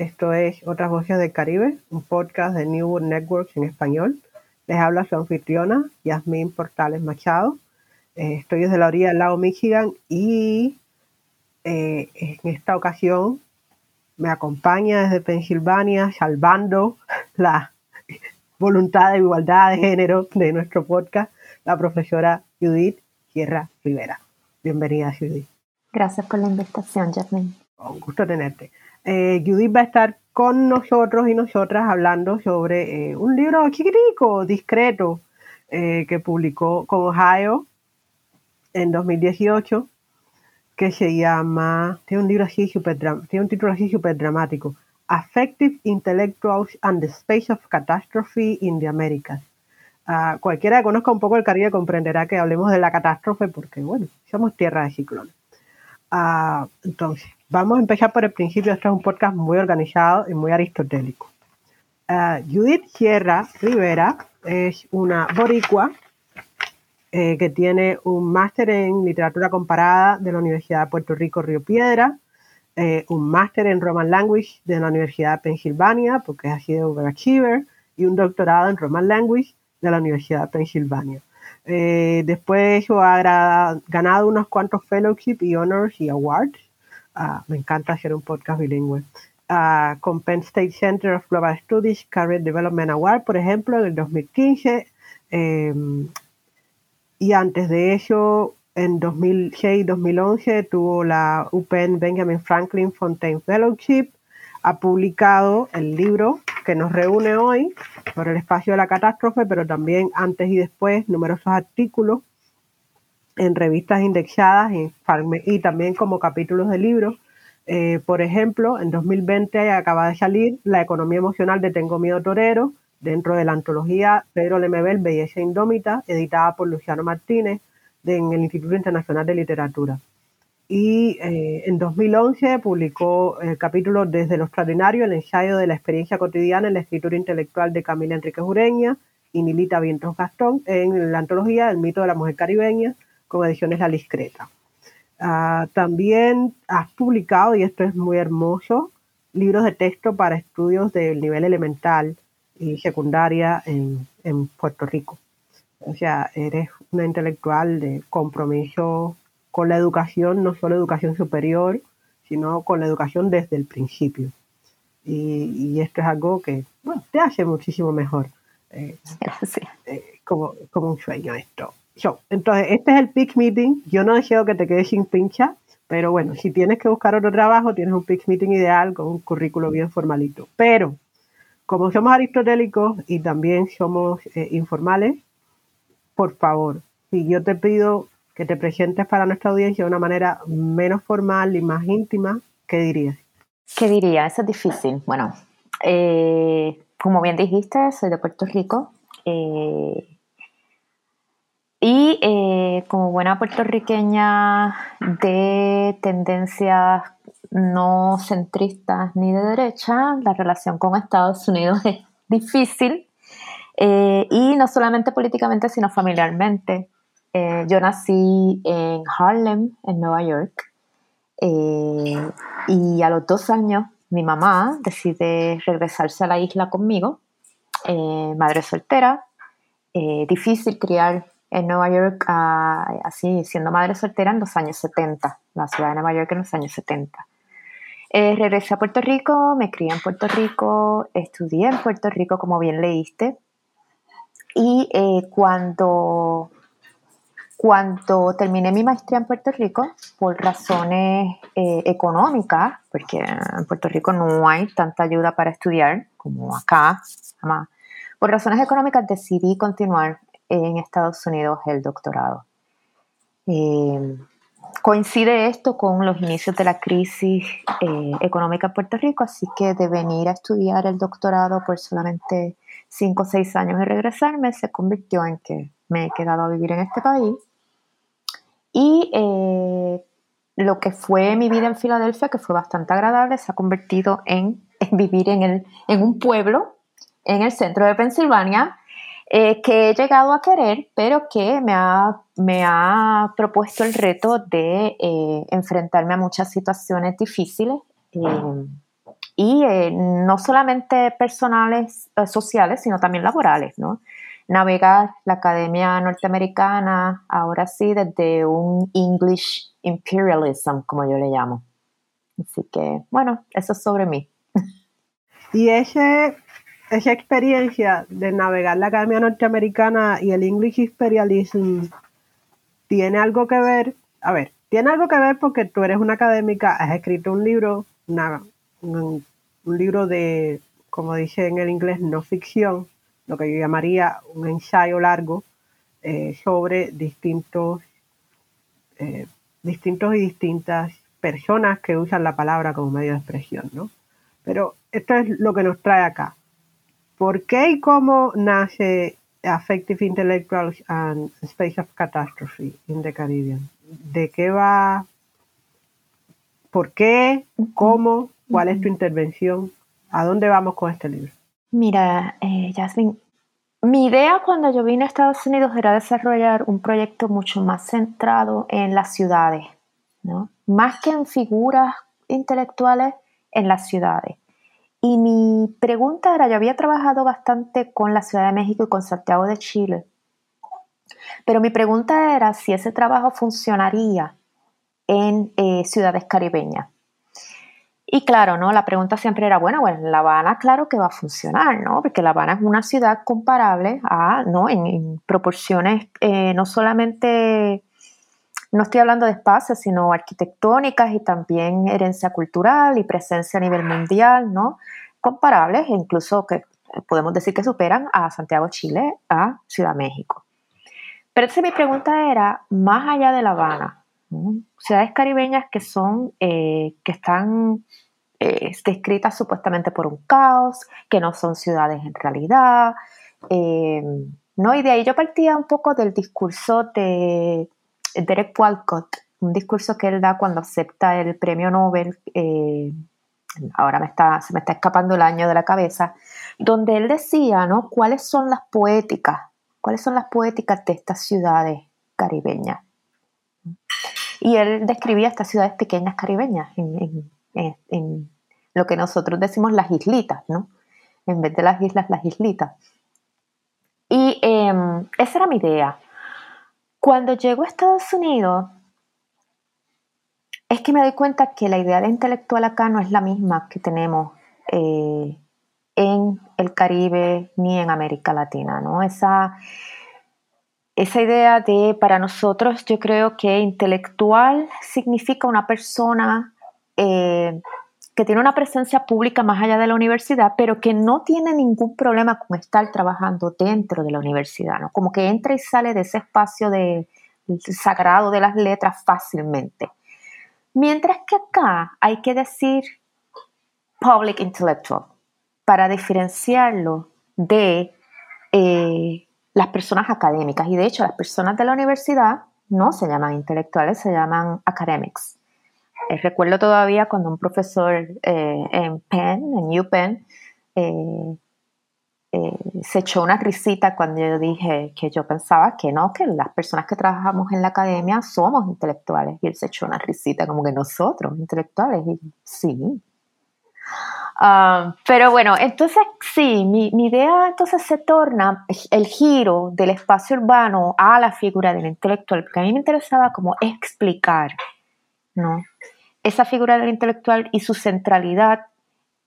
Esto es Otras Voces del Caribe, un podcast de New World Networks en español. Les habla su anfitriona, Yasmín Portales Machado. Eh, estoy desde la orilla del lago Michigan y eh, en esta ocasión me acompaña desde Pensilvania, salvando la voluntad de igualdad de género de nuestro podcast, la profesora Judith Sierra Rivera. Bienvenida, Judith. Gracias por la invitación, Yasmín. Un gusto tenerte. Eh, Judith va a estar con nosotros y nosotras hablando sobre eh, un libro chiquitico, discreto, eh, que publicó con Ohio en 2018, que se llama, tiene un libro así super, tiene un título así súper dramático, Affective Intellectuals and the Space of Catastrophe in the Americas. Uh, cualquiera que conozca un poco el Caribe comprenderá que hablemos de la catástrofe porque, bueno, somos tierra de ciclones. Uh, entonces, Vamos a empezar por el principio. Este es un podcast muy organizado y muy aristotélico. Uh, Judith Sierra Rivera es una boricua eh, que tiene un máster en literatura comparada de la Universidad de Puerto Rico Río Piedra, eh, un máster en Roman Language de la Universidad de Pensilvania, porque ha sido overachiever, y un doctorado en Roman Language de la Universidad de Pensilvania. Eh, después ha ganado unos cuantos fellowships y honors y awards Ah, me encanta hacer un podcast bilingüe. Ah, con Penn State Center of Global Studies Career Development Award, por ejemplo, en el 2015. Em, y antes de eso, en 2006-2011, tuvo la UPenn Benjamin Franklin Fontaine Fellowship. Ha publicado el libro que nos reúne hoy sobre el espacio de la catástrofe, pero también antes y después numerosos artículos en revistas indexadas y, también como capítulos de libros. Eh, por ejemplo, en 2020 acaba de salir La economía emocional de Tengo Miedo Torero, dentro de la antología Pedro Lemebel, Belleza Indómita, editada por Luciano Martínez en el Instituto Internacional de Literatura. Y eh, en 2011 publicó el capítulo Desde lo extraordinario, el ensayo de la experiencia cotidiana en la escritura intelectual de Camila Enrique Jureña y Nilita Vientos Gastón en la antología El mito de la mujer caribeña, con ediciones La Discreta. Ah, también has publicado, y esto es muy hermoso, libros de texto para estudios del nivel elemental y secundaria en, en Puerto Rico. O sea, eres una intelectual de compromiso con la educación, no solo educación superior, sino con la educación desde el principio. Y, y esto es algo que bueno, te hace muchísimo mejor. Eh, Gracias. Eh, como, como un sueño esto entonces, este es el pitch meeting. Yo no deseo que te quedes sin pincha, pero bueno, si tienes que buscar otro trabajo, tienes un pitch meeting ideal con un currículo bien formalito. Pero, como somos aristotélicos y también somos eh, informales, por favor, si yo te pido que te presentes para nuestra audiencia de una manera menos formal y más íntima, ¿qué dirías? ¿Qué diría? Eso es difícil. Bueno, eh, como bien dijiste, soy de Puerto Rico. Eh, Y eh, como buena puertorriqueña de tendencias no centristas ni de derecha, la relación con Estados Unidos es difícil. Eh, y no solamente políticamente, sino familiarmente. Eh, yo nací en Harlem, en Nueva York, y a los dos años mi mamá decide regresarse a la isla conmigo, madre soltera, difícil criar en Nueva York, ah, así siendo madre soltera en los años 70, la ciudad de Nueva York en los años 70. Eh, regresé a Puerto Rico, me crié en Puerto Rico, estudié en Puerto Rico, como bien leíste, y eh, cuando, cuando terminé mi maestría en Puerto Rico, por razones eh, económicas, porque en Puerto Rico no hay tanta ayuda para estudiar como acá, por razones económicas decidí continuar en Estados Unidos el doctorado. Eh, coincide esto con los inicios de la crisis eh, económica en Puerto Rico, así que de venir a estudiar el doctorado por solamente cinco o seis años y regresarme se convirtió en que me he quedado a vivir en este país. Y eh, lo que fue mi vida en Filadelfia, que fue bastante agradable, se ha convertido en, en vivir en, el, en un pueblo en el centro de Pensilvania, eh, que he llegado a querer, pero que me ha, me ha propuesto el reto de eh, enfrentarme a muchas situaciones difíciles eh, y no solamente personales, sociales, sino también laborales, ¿no? Navegar la academia norteamericana, ahora sí, desde un English imperialism, como yo le llamo. Así que, bueno, eso es sobre mí. Y ese esa experiencia de navegar la Academia Norteamericana y el English Imperialism tiene algo que ver, a ver, tiene algo que ver porque tú eres una académica, has escrito un libro, un, libro de, como dice en el inglés, no ficción, lo que yo llamaría un ensayo largo eh, sobre distintos, eh, distintos y distintas personas que usan la palabra como medio de expresión, ¿no? Pero esto es lo que nos trae acá. ¿Por qué y cómo nace Affective Intellectual and Space of Catastrophe in the Caribbean? ¿De qué va? ¿Por qué? ¿Cómo? ¿Cuál es tu intervención? ¿A dónde vamos con este libro? Mira, eh, Jasmine, mi idea cuando yo vine a Estados Unidos era desarrollar un proyecto mucho más centrado en las ciudades, ¿no? Más que en figuras intelectuales, en las ciudades. Y mi pregunta era, yo había trabajado bastante con la Ciudad de México y con Santiago de Chile, pero mi pregunta era si ese trabajo funcionaría en eh, ciudades caribeñas. Y claro, ¿no? La pregunta siempre era, bueno, bueno, La Habana claro que va a funcionar, ¿no? Porque La Habana es una ciudad comparable a, ¿no? En, proporciones eh, no solamente no estoy hablando de espacios, sino arquitectónicas y también herencia cultural y presencia a nivel mundial, ¿no? Comparables e incluso que podemos decir que superan a Santiago, Chile, a Ciudad México. Pero entonces mi pregunta era, más allá de La Habana, ciudades caribeñas que son, eh, que están eh, descritas supuestamente por un caos, que no son ciudades en realidad, eh, ¿no? Y de ahí yo partía un poco del discurso de Derek Walcott, un discurso que él da cuando acepta el premio Nobel, eh, ahora me está, se me está escapando el año de la cabeza, donde él decía, ¿no? ¿Cuáles son las poéticas? ¿Cuáles son las poéticas de estas ciudades caribeñas? Y él describía estas ciudades pequeñas caribeñas en, lo que nosotros decimos las islitas, ¿no? En vez de las islas, las islitas. Y em, esa era mi idea. Cuando llego a Estados Unidos, es que me doy cuenta que la idea de intelectual acá no es la misma que tenemos eh, en el Caribe ni en América Latina, ¿no? Esa, esa idea de, para nosotros, yo creo que intelectual significa una persona eh, que tiene una presencia pública más allá de la universidad, pero que no tiene ningún problema con estar trabajando dentro de la universidad, ¿no? Como que entra y sale de ese espacio de, sagrado de las letras fácilmente. Mientras que acá hay que decir public intellectual para diferenciarlo de eh, las personas académicas. Y de hecho, las personas de la universidad no se llaman intelectuales, se llaman academics. Eh, recuerdo todavía cuando un profesor eh, en Penn, en UPenn, eh, se echó una risita cuando yo dije que yo pensaba que no, que las personas que trabajamos en la academia somos intelectuales. Y él se echó una risita como que nosotros, intelectuales. Y sí, Ah, pero bueno, entonces sí, mi, mi, idea entonces se torna el giro del espacio urbano a la figura del intelectual, porque a mí me interesaba como explicar ¿no? Esa figura del intelectual y su centralidad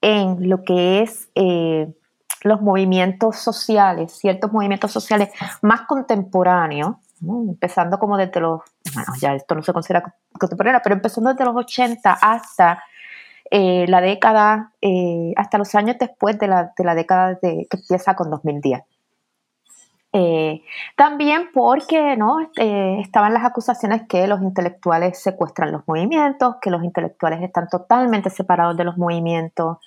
en lo que es eh, los movimientos sociales, ciertos movimientos sociales más contemporáneos, empezando como desde los, bueno, ya esto no se considera contemporáneo, pero empezando desde los 80 hasta eh, la década, eh, hasta los años después de la, de la década que empieza con 2010. Eh, también porque ¿no? estaban las acusaciones que los intelectuales secuestran los movimientos, que los intelectuales están totalmente separados de los movimientos,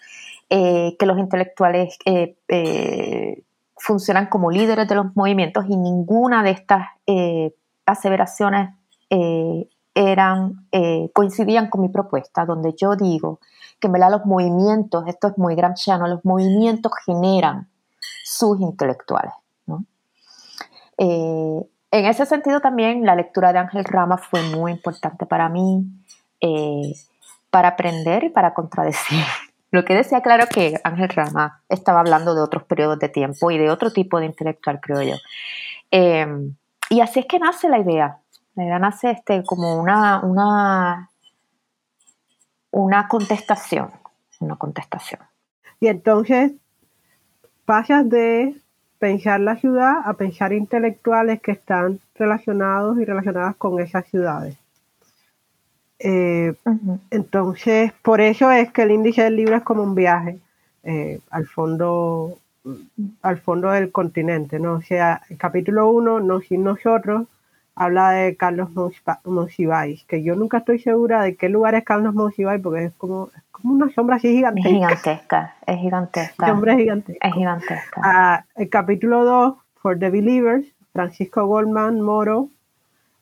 que los intelectuales funcionan como líderes de los movimientos y ninguna de estas aseveraciones eran, coincidían con mi propuesta, donde yo digo que me los movimientos, esto es muy gramsciano, los movimientos generan sus intelectuales. Eh, en ese sentido también la lectura de Ángel Rama fue muy importante para mí, eh, para aprender y para contradecir. Lo que decía claro que Ángel Rama estaba hablando de otros periodos de tiempo y de otro tipo de intelectual, creo yo. Eh, y así es que nace la idea. La idea nace este, como una, una una contestación, una contestación. Y entonces pasas de pensar la ciudad a pensar intelectuales que están relacionados y relacionadas con esas ciudades. Eh, entonces, por eso es que el índice del libro es como un viaje eh, al fondo al fondo del continente, ¿no? O sea, el capítulo 1, No sin nosotros, habla de Carlos Monsiváis, que yo nunca estoy segura de qué lugar es Carlos Monsiváis, porque es como, como una sombra así gigantesca. Es gigantesca, es gigantesca. Sombra gigantesca. Es gigantesca. Ah, el capítulo 2, For the Believers, Francisco Goldman Moro,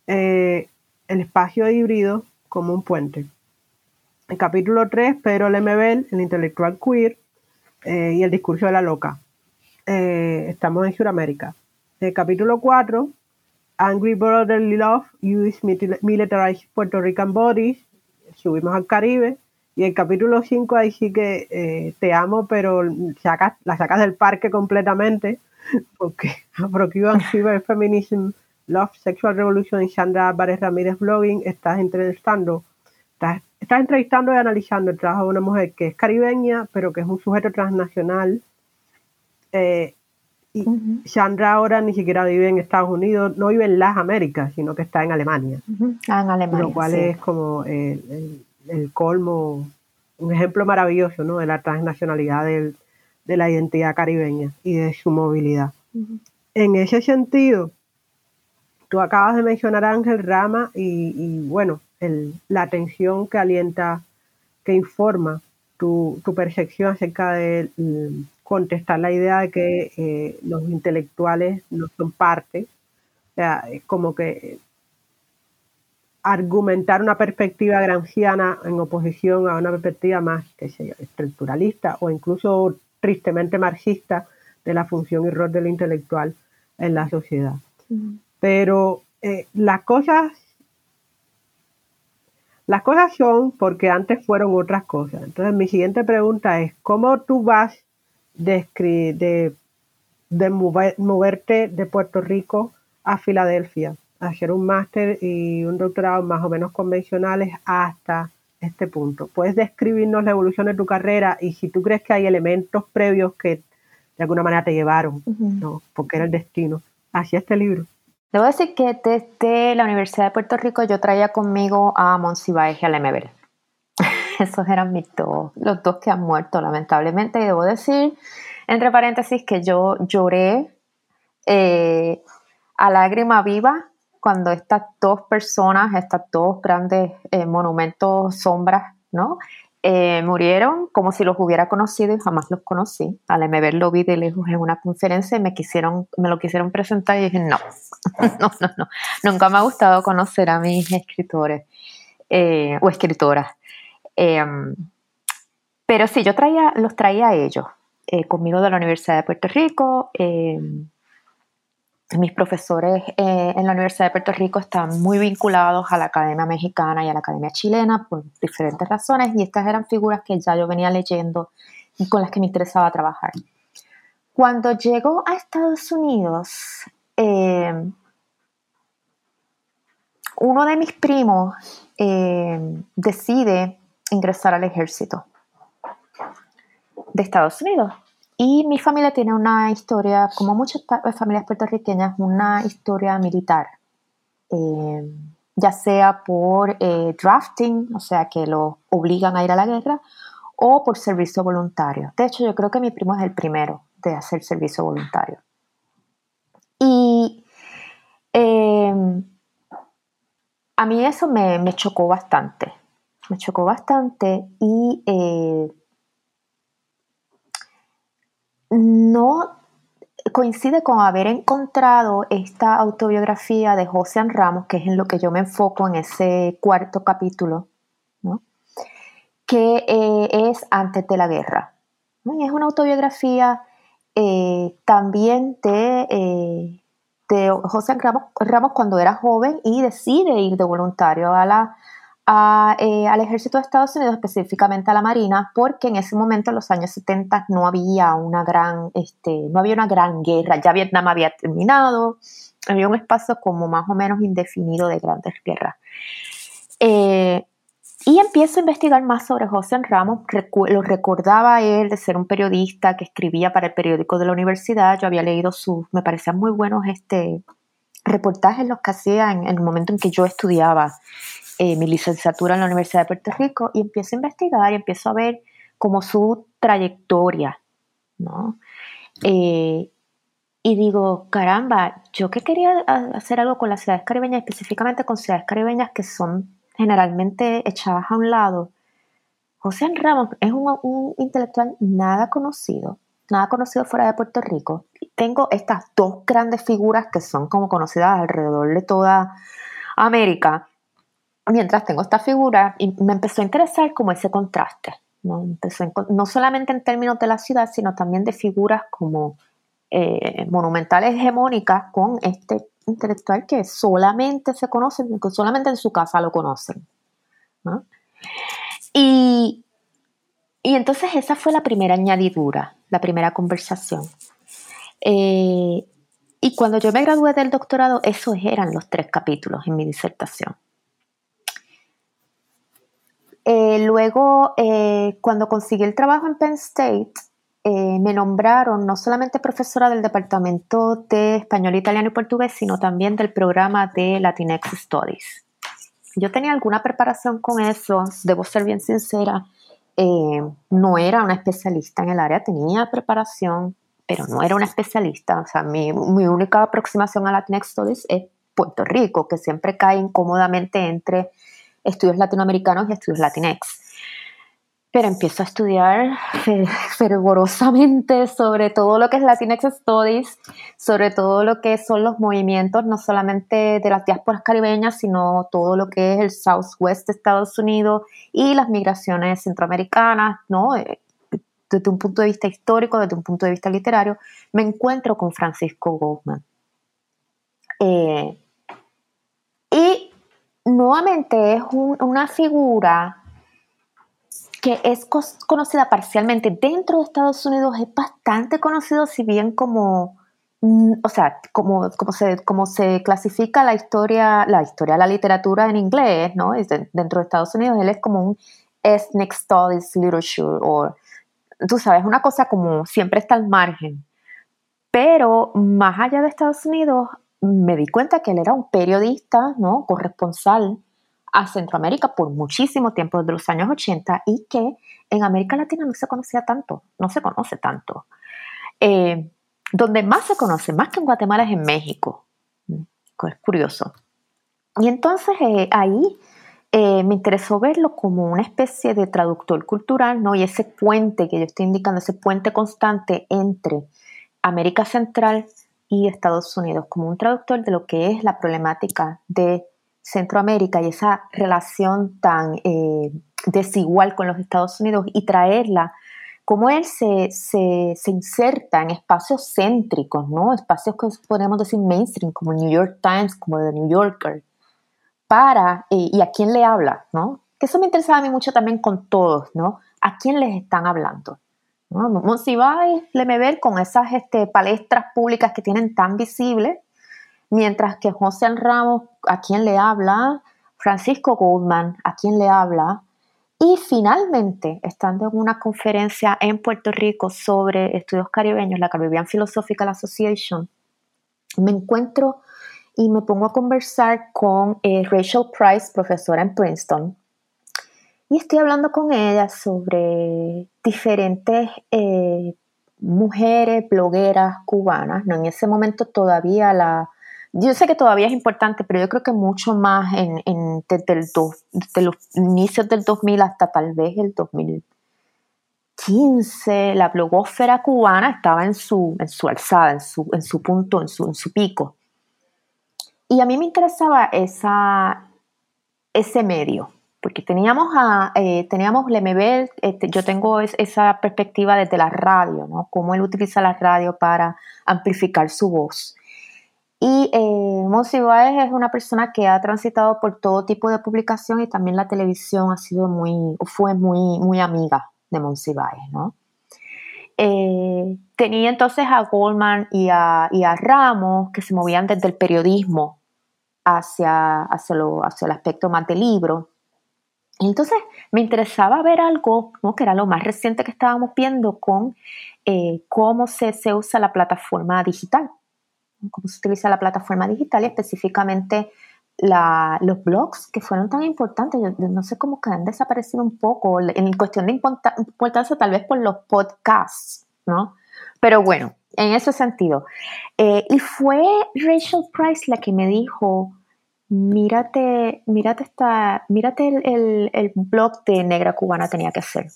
eh, el espacio híbrido como un puente. El capítulo 3, Pedro Lemebel, el intelectual queer eh, y el discurso de la loca. Eh, estamos en Sudamérica. El capítulo 4, Angry Brotherly Love, Use Militarized Puerto Rican Bodies, subimos al Caribe, y el capítulo 5 ahí sí que eh, te amo, pero la sacas del parque completamente, porque Afro-Cuban Feminism, Love, Sexual Revolution Sandra Álvarez Ramírez Blogging, estás entrevistando, estás, estás entrevistando y analizando el trabajo de una mujer que es caribeña, pero que es un sujeto transnacional, eh, y Sandra ahora ni siquiera vive en Estados Unidos, no vive en las Américas, sino que está en Alemania. Ah, en Alemania. Lo cual es como el, colmo, un ejemplo maravilloso ¿no? de la transnacionalidad del, de la identidad caribeña y de su movilidad. En ese sentido, tú acabas de mencionar a Ángel Rama y, bueno, la atención que alienta, que informa tu, tu percepción acerca de contestar la idea de que eh, los intelectuales no son parte, o sea, como que argumentar una perspectiva gramsciana en oposición a una perspectiva más que estructuralista o incluso tristemente marxista de la función y rol del intelectual en la sociedad. Pero eh, las cosas las cosas son porque antes fueron otras cosas. Entonces mi siguiente pregunta es, ¿cómo tú vas de, de, moverte de Puerto Rico a Filadelfia, hacer un máster y un doctorado más o menos convencionales hasta este punto. Puedes describirnos la evolución de tu carrera y si tú crees que hay elementos previos que de alguna manera te llevaron, ¿no? porque era el destino, hacia este libro. Debo decir que desde la Universidad de Puerto Rico yo traía conmigo a Monsiváis y a Lemebel. esos eran mis dos, los dos que han muerto lamentablemente. Y debo decir, entre paréntesis, que yo lloré eh, a lágrima viva cuando estas dos personas, estas dos grandes eh, monumentos, sombras, ¿no? eh, murieron como si los hubiera conocido y jamás los conocí. Al MB lo vi de lejos en una conferencia y me quisieron, me lo quisieron presentar y dije, no, no, no, no. Nunca me ha gustado conocer a mis escritores o escritoras. Em, pero sí, yo los traía a ellos, eh, conmigo de la Universidad de Puerto Rico. Em, mis profesores eh, en la Universidad de Puerto Rico están muy vinculados a la Academia Mexicana y a la Academia Chilena por diferentes razones y estas eran figuras que ya yo venía leyendo y con las que me interesaba trabajar. Cuando llego a Estados Unidos, em, uno de mis primos decide ingresar al ejército de Estados Unidos y mi familia tiene una historia, como muchas familias puertorriqueñas, una historia militar, eh, ya sea por eh, drafting, o sea, que lo obligan a ir a la guerra, o por servicio voluntario. De hecho, yo creo que mi primo es el primero de hacer servicio voluntario. Y em, a mí eso me, me, chocó bastante, me chocó bastante y eh, no coincide con haber encontrado esta autobiografía de José Ramos, que es en lo que yo me enfoco en ese cuarto capítulo, que eh, es Antes de la Guerra. es una autobiografía eh, también de, de José Ramos, Ramos cuando era joven y decide ir de voluntario a la eh, al ejército de Estados Unidos, específicamente a la Marina, porque en ese momento, en los años 70, no había una gran, este, no había una gran guerra, ya Vietnam había terminado, había un espacio como más o menos indefinido de grandes guerras. Eh, y empiezo a investigar más sobre José Ramos. lo recordaba él de ser un periodista que escribía para el periódico de la universidad. Yo había leído sus, me parecían muy buenos este, reportajes los que hacía en el momento en que yo estudiaba eh, mi licenciatura en la Universidad de Puerto Rico y empiezo a investigar y empiezo a ver como su trayectoria, ¿no? Eh, y digo, caramba, yo que quería hacer algo con las ciudades caribeñas, específicamente con ciudades caribeñas que son generalmente echadas a un lado. José Ramos es un, un intelectual nada conocido, nada conocido fuera de Puerto Rico. Tengo estas dos grandes figuras que son como conocidas alrededor de toda América, mientras tengo esta figura, y me empezó a interesar como ese contraste, ¿no? Empezó no solamente en términos de la ciudad, sino también de figuras como eh, monumentales hegemónicas con este intelectual que solamente se conoce, que solamente en su casa lo conocen. Y, y, entonces esa fue la primera añadidura, la primera conversación. Eh, y cuando yo me gradué del doctorado, esos eran los tres capítulos en mi disertación. Eh, luego, eh, cuando conseguí el trabajo en Penn State, eh, me nombraron no solamente profesora del Departamento de Español, Italiano y Portugués, sino también del programa de Latinx Studies. Yo tenía alguna preparación con eso, debo ser bien sincera. no era una especialista en el área, tenía preparación, pero no era una especialista. O sea, mi, mi única aproximación a Latinx Studies es Puerto Rico, que siempre cae incómodamente entre estudios latinoamericanos y estudios latinex. Pero empiezo a estudiar fervorosamente sobre todo lo que es Latinx Studies, sobre todo lo que son los movimientos, no solamente de las diásporas caribeñas, sino todo lo que es el Southwest de Estados Unidos y las migraciones centroamericanas, ¿no? Eh, desde un punto de vista histórico, desde un punto de vista literario, me encuentro con Francisco Goldman. Eh, nuevamente es una figura que es conocida parcialmente dentro de Estados Unidos, es bastante conocido, si bien como, mm, o sea, como, como, se, como se clasifica la historia, la historia, la literatura en inglés, ¿no? dentro de Estados Unidos, él es como un ethnic studies literature, o tú sabes, una cosa como siempre está al margen. Pero más allá de Estados Unidos, me di cuenta que él era un periodista, ¿no? Corresponsal a Centroamérica por muchísimo tiempo, desde los años 80, y que en América Latina no se conocía tanto, no se conoce tanto. Eh, donde más se conoce, más que en Guatemala, es en México. Es curioso. Y entonces eh, ahí eh, me interesó verlo como una especie de traductor cultural, ¿no? Y ese puente que yo estoy indicando, ese puente constante entre América Central y Estados Unidos, como un traductor de lo que es la problemática de Centroamérica y esa relación tan eh, desigual con los Estados Unidos y traerla, como él se, se, se, inserta en espacios céntricos, ¿no? Espacios que podemos decir mainstream, como New York Times, como The New Yorker, para, eh, y a quién le habla, ¿no? Que eso me interesaba a mí mucho también con todos, ¿no? ¿A quién les están hablando? ¿No? Monsiváis, ver con esas este, palestras públicas que tienen tan visibles, mientras que José Ramos, ¿a quién le habla? Francisco Goldman, ¿a quién le habla? Y finalmente, estando en una conferencia en Puerto Rico sobre estudios caribeños, la Caribbean Philosophical Association, me encuentro y me pongo a conversar con eh, Rachel Price, profesora en Princeton, y estoy hablando con ella sobre diferentes eh, mujeres blogueras cubanas. ¿no? En ese momento todavía la... Yo sé que todavía es importante, pero yo creo que mucho más en, desde, el desde los inicios del 2000 hasta tal vez el 2015, la blogósfera cubana estaba en su, en su alzada, en su, en su punto, en su, en su pico. Y a mí me interesaba esa, ese medio, porque teníamos a, eh, teníamos Lemebel, este, yo tengo esa perspectiva desde la radio, ¿no? Cómo él utiliza la radio para amplificar su voz. Y eh, es una persona que ha transitado por todo tipo de publicación y también la televisión ha sido muy, fue muy, muy amiga de Monsiváis, ¿no? Eh, tenía entonces a Goldman y a, y a Ramos que se movían desde el periodismo hacia, hacia, lo, hacia el aspecto más de libro. Entonces me interesaba ver algo que era lo más reciente que estábamos viendo con eh, cómo se, se, usa la plataforma digital, cómo se utiliza la plataforma digital y específicamente los blogs que fueron tan importantes. Yo, no sé cómo que han desaparecido un poco en cuestión de importancia tal vez por los podcasts, ¿no? Pero bueno, en ese sentido. Eh, y fue Rachel Price la que me dijo, mírate, mírate, esta, mírate el, el, blog de Negra Cubana tenía que ser.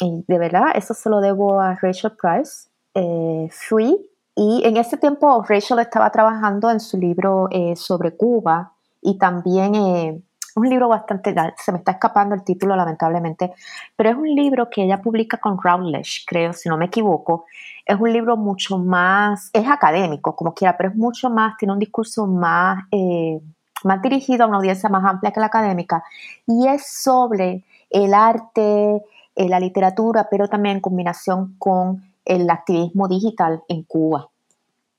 Y de verdad, eso se lo debo a Rachel Price. Eh, fui y en ese tiempo Rachel estaba trabajando en su libro eh, sobre Cuba y también eh, un libro bastante, se me está escapando el título lamentablemente, pero es un libro que ella publica con Routledge, creo, si no me equivoco. Es un libro mucho más, es académico como quiera, pero es mucho más, tiene un discurso más, eh, más dirigido a una audiencia más amplia que la académica y es sobre el arte, eh, la literatura, pero también en combinación con el activismo digital en Cuba.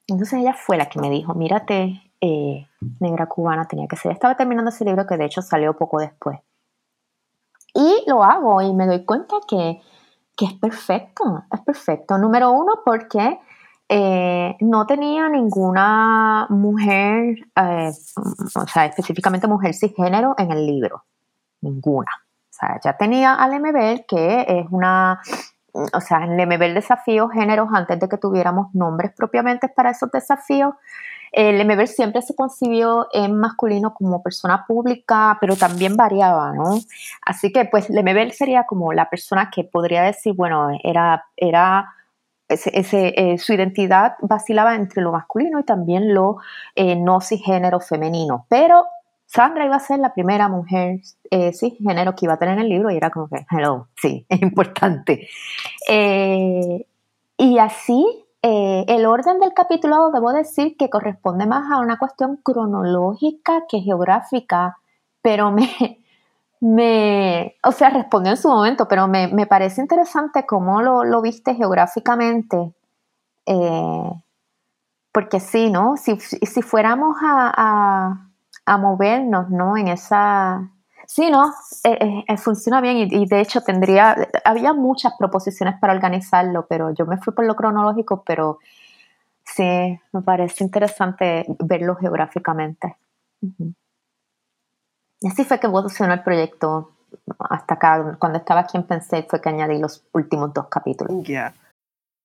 Entonces ella fue la que me dijo, mírate eh, negra cubana tenía que ser. Estaba terminando ese libro que de hecho salió poco después. Y lo hago y me doy cuenta que, que es perfecto, es perfecto. Número uno, porque eh, no tenía ninguna mujer, eh, o sea, específicamente mujer cisgénero en el libro. Ninguna. O sea, ya tenía al MBL, que es una, o sea, el MBL desafío géneros antes de que tuviéramos nombres propiamente para esos desafíos. El MBL siempre se concibió en masculino como persona pública, pero también variaba, ¿no? Así que, pues, el MBL sería como la persona que podría decir, bueno, era, era eh, su identidad vacilaba entre lo masculino y también lo eh, no cisgénero femenino. Pero Sandra iba a ser la primera mujer eh, cisgénero que iba a tener en el libro y era como que, hello, sí, es importante. Eh, y así eh, el orden del capítulo debo decir que corresponde más a una cuestión cronológica que geográfica, pero me, me o sea, respondió en su momento, pero me, parece interesante cómo lo, viste geográficamente. Eh, porque sí, ¿no? Si, si fuéramos a, a, movernos, ¿no? En esa, Sí, no, eh, eh, funciona bien y, de hecho tendría, había muchas proposiciones para organizarlo, pero yo me fui por lo cronológico, pero sí, me parece interesante verlo geográficamente. Y así fue que evolucionó el proyecto hasta acá. Cuando estaba aquí en Pensé fue que añadí los últimos dos capítulos.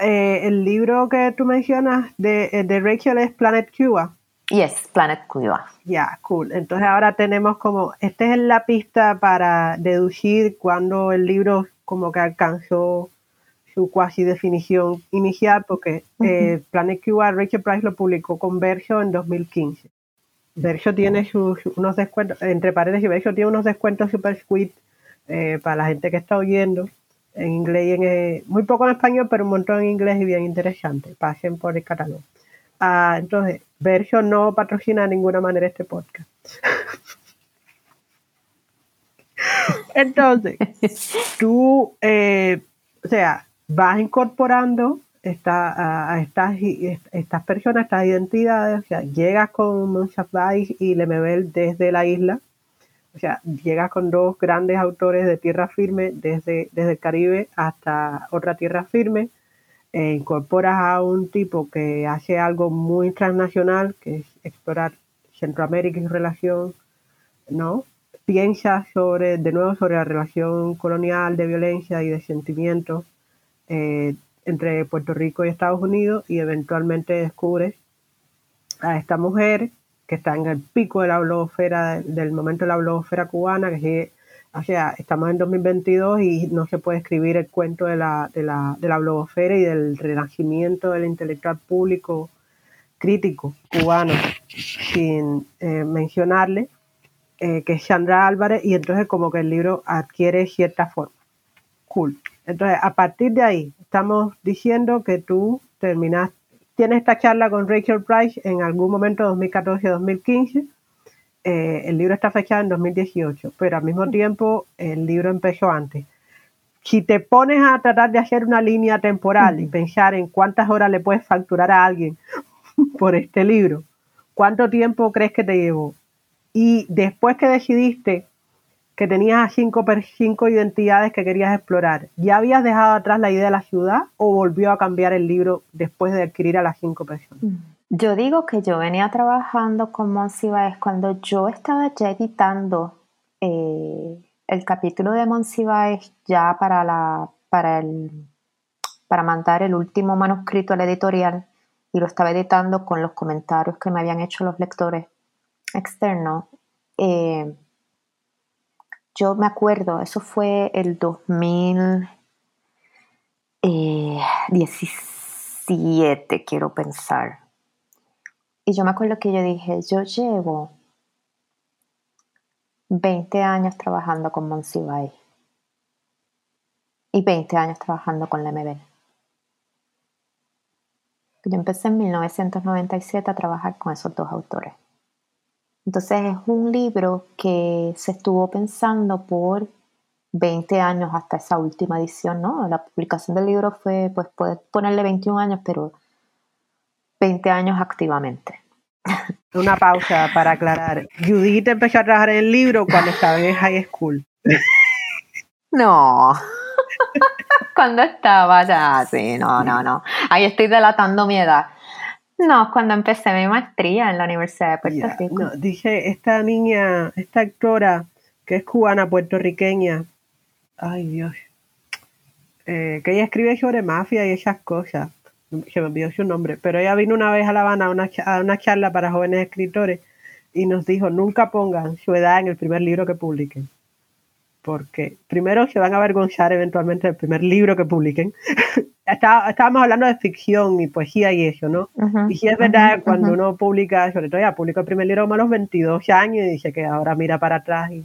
Eh, el libro que tú mencionas de, eh, de Rachel es Planet Cuba. Yes, Planet Cuba. Ya, cool. Entonces ahora tenemos como, esta es la pista para deducir cuando el libro como que alcanzó su cuasi definición inicial, porque eh, Planet Cuba, Rachel Price lo publicó con Verso en 2015. Verso tiene sus, unos descuentos, entre paredes y Verso tiene unos descuentos super sweet eh, para la gente que está oyendo en inglés y en eh, muy poco en español, pero un montón en inglés y bien interesante. Pasen por el catálogo. Ah, entonces, Verso no patrocina de ninguna manera este podcast. entonces, tú, eh, o sea, vas incorporando esta, a estas, estas personas, estas identidades, o sea, llegas con Monsafai y Lemebel desde la isla, o sea, llegas con dos grandes autores de tierra firme desde, desde el Caribe hasta otra tierra firme, e incorporas a un tipo que hace algo muy transnacional, que es explorar Centroamérica y su relación, ¿no? Piensas sobre, de nuevo sobre la relación colonial de violencia y de sentimientos eh, entre Puerto Rico y Estados Unidos y eventualmente descubres a esta mujer que está en el pico de la blogosfera, del momento de la blogosfera cubana, que o sea, estamos en 2022 y no se puede escribir el cuento de la, de la, de la blogosfera y del renacimiento del intelectual público crítico cubano sin eh, mencionarle, eh, que es Sandra Álvarez, y entonces como que el libro adquiere cierta forma. Cool. Entonces, a partir de ahí, estamos diciendo que tú terminaste tiene esta charla con Rachel Price en algún momento 2014-2015. Eh, el libro está fechado en 2018, pero al mismo tiempo el libro empezó antes. Si te pones a tratar de hacer una línea temporal y pensar en cuántas horas le puedes facturar a alguien por este libro, ¿cuánto tiempo crees que te llevó? Y después que decidiste que tenías cinco, cinco identidades que querías explorar, ¿ya habías dejado atrás la idea de la ciudad o volvió a cambiar el libro después de adquirir a las cinco personas? Mm. Yo digo que yo venía trabajando con Monsiváis cuando yo estaba ya editando eh, el capítulo de Monsiváis ya para, la, para, el, para mandar el último manuscrito al editorial y lo estaba editando con los comentarios que me habían hecho los lectores externos. Eh, yo me acuerdo, eso fue el 2017, eh, quiero pensar. Y yo me acuerdo que yo dije, yo llevo 20 años trabajando con Monsiváis y 20 años trabajando con la MB. Yo empecé en 1997 a trabajar con esos dos autores. Entonces es un libro que se estuvo pensando por 20 años hasta esa última edición, ¿no? La publicación del libro fue, pues puedes ponerle 21 años, pero 20 años activamente. Una pausa para aclarar. Judith empezó a trabajar en el libro cuando estaba en high school. No. cuando estaba ya, sí, no, no, no. Ahí estoy delatando mi edad. No, cuando empecé mi maestría en la Universidad de Puerto Rico. No, dije, esta niña, esta actora que es cubana, puertorriqueña, ay Dios, eh, que ella escribe sobre mafia y esas cosas, se me olvidó su nombre, pero ella vino una vez a La Habana a una, a una charla para jóvenes escritores y nos dijo, nunca pongan su edad en el primer libro que publiquen. Porque primero se van a avergonzar eventualmente del primer libro que publiquen. estábamos hablando de ficción y poesía y eso, ¿no? y si es verdad, cuando uno publica, sobre todo ya publicó el primer libro a los 22 años y dice que ahora mira para atrás y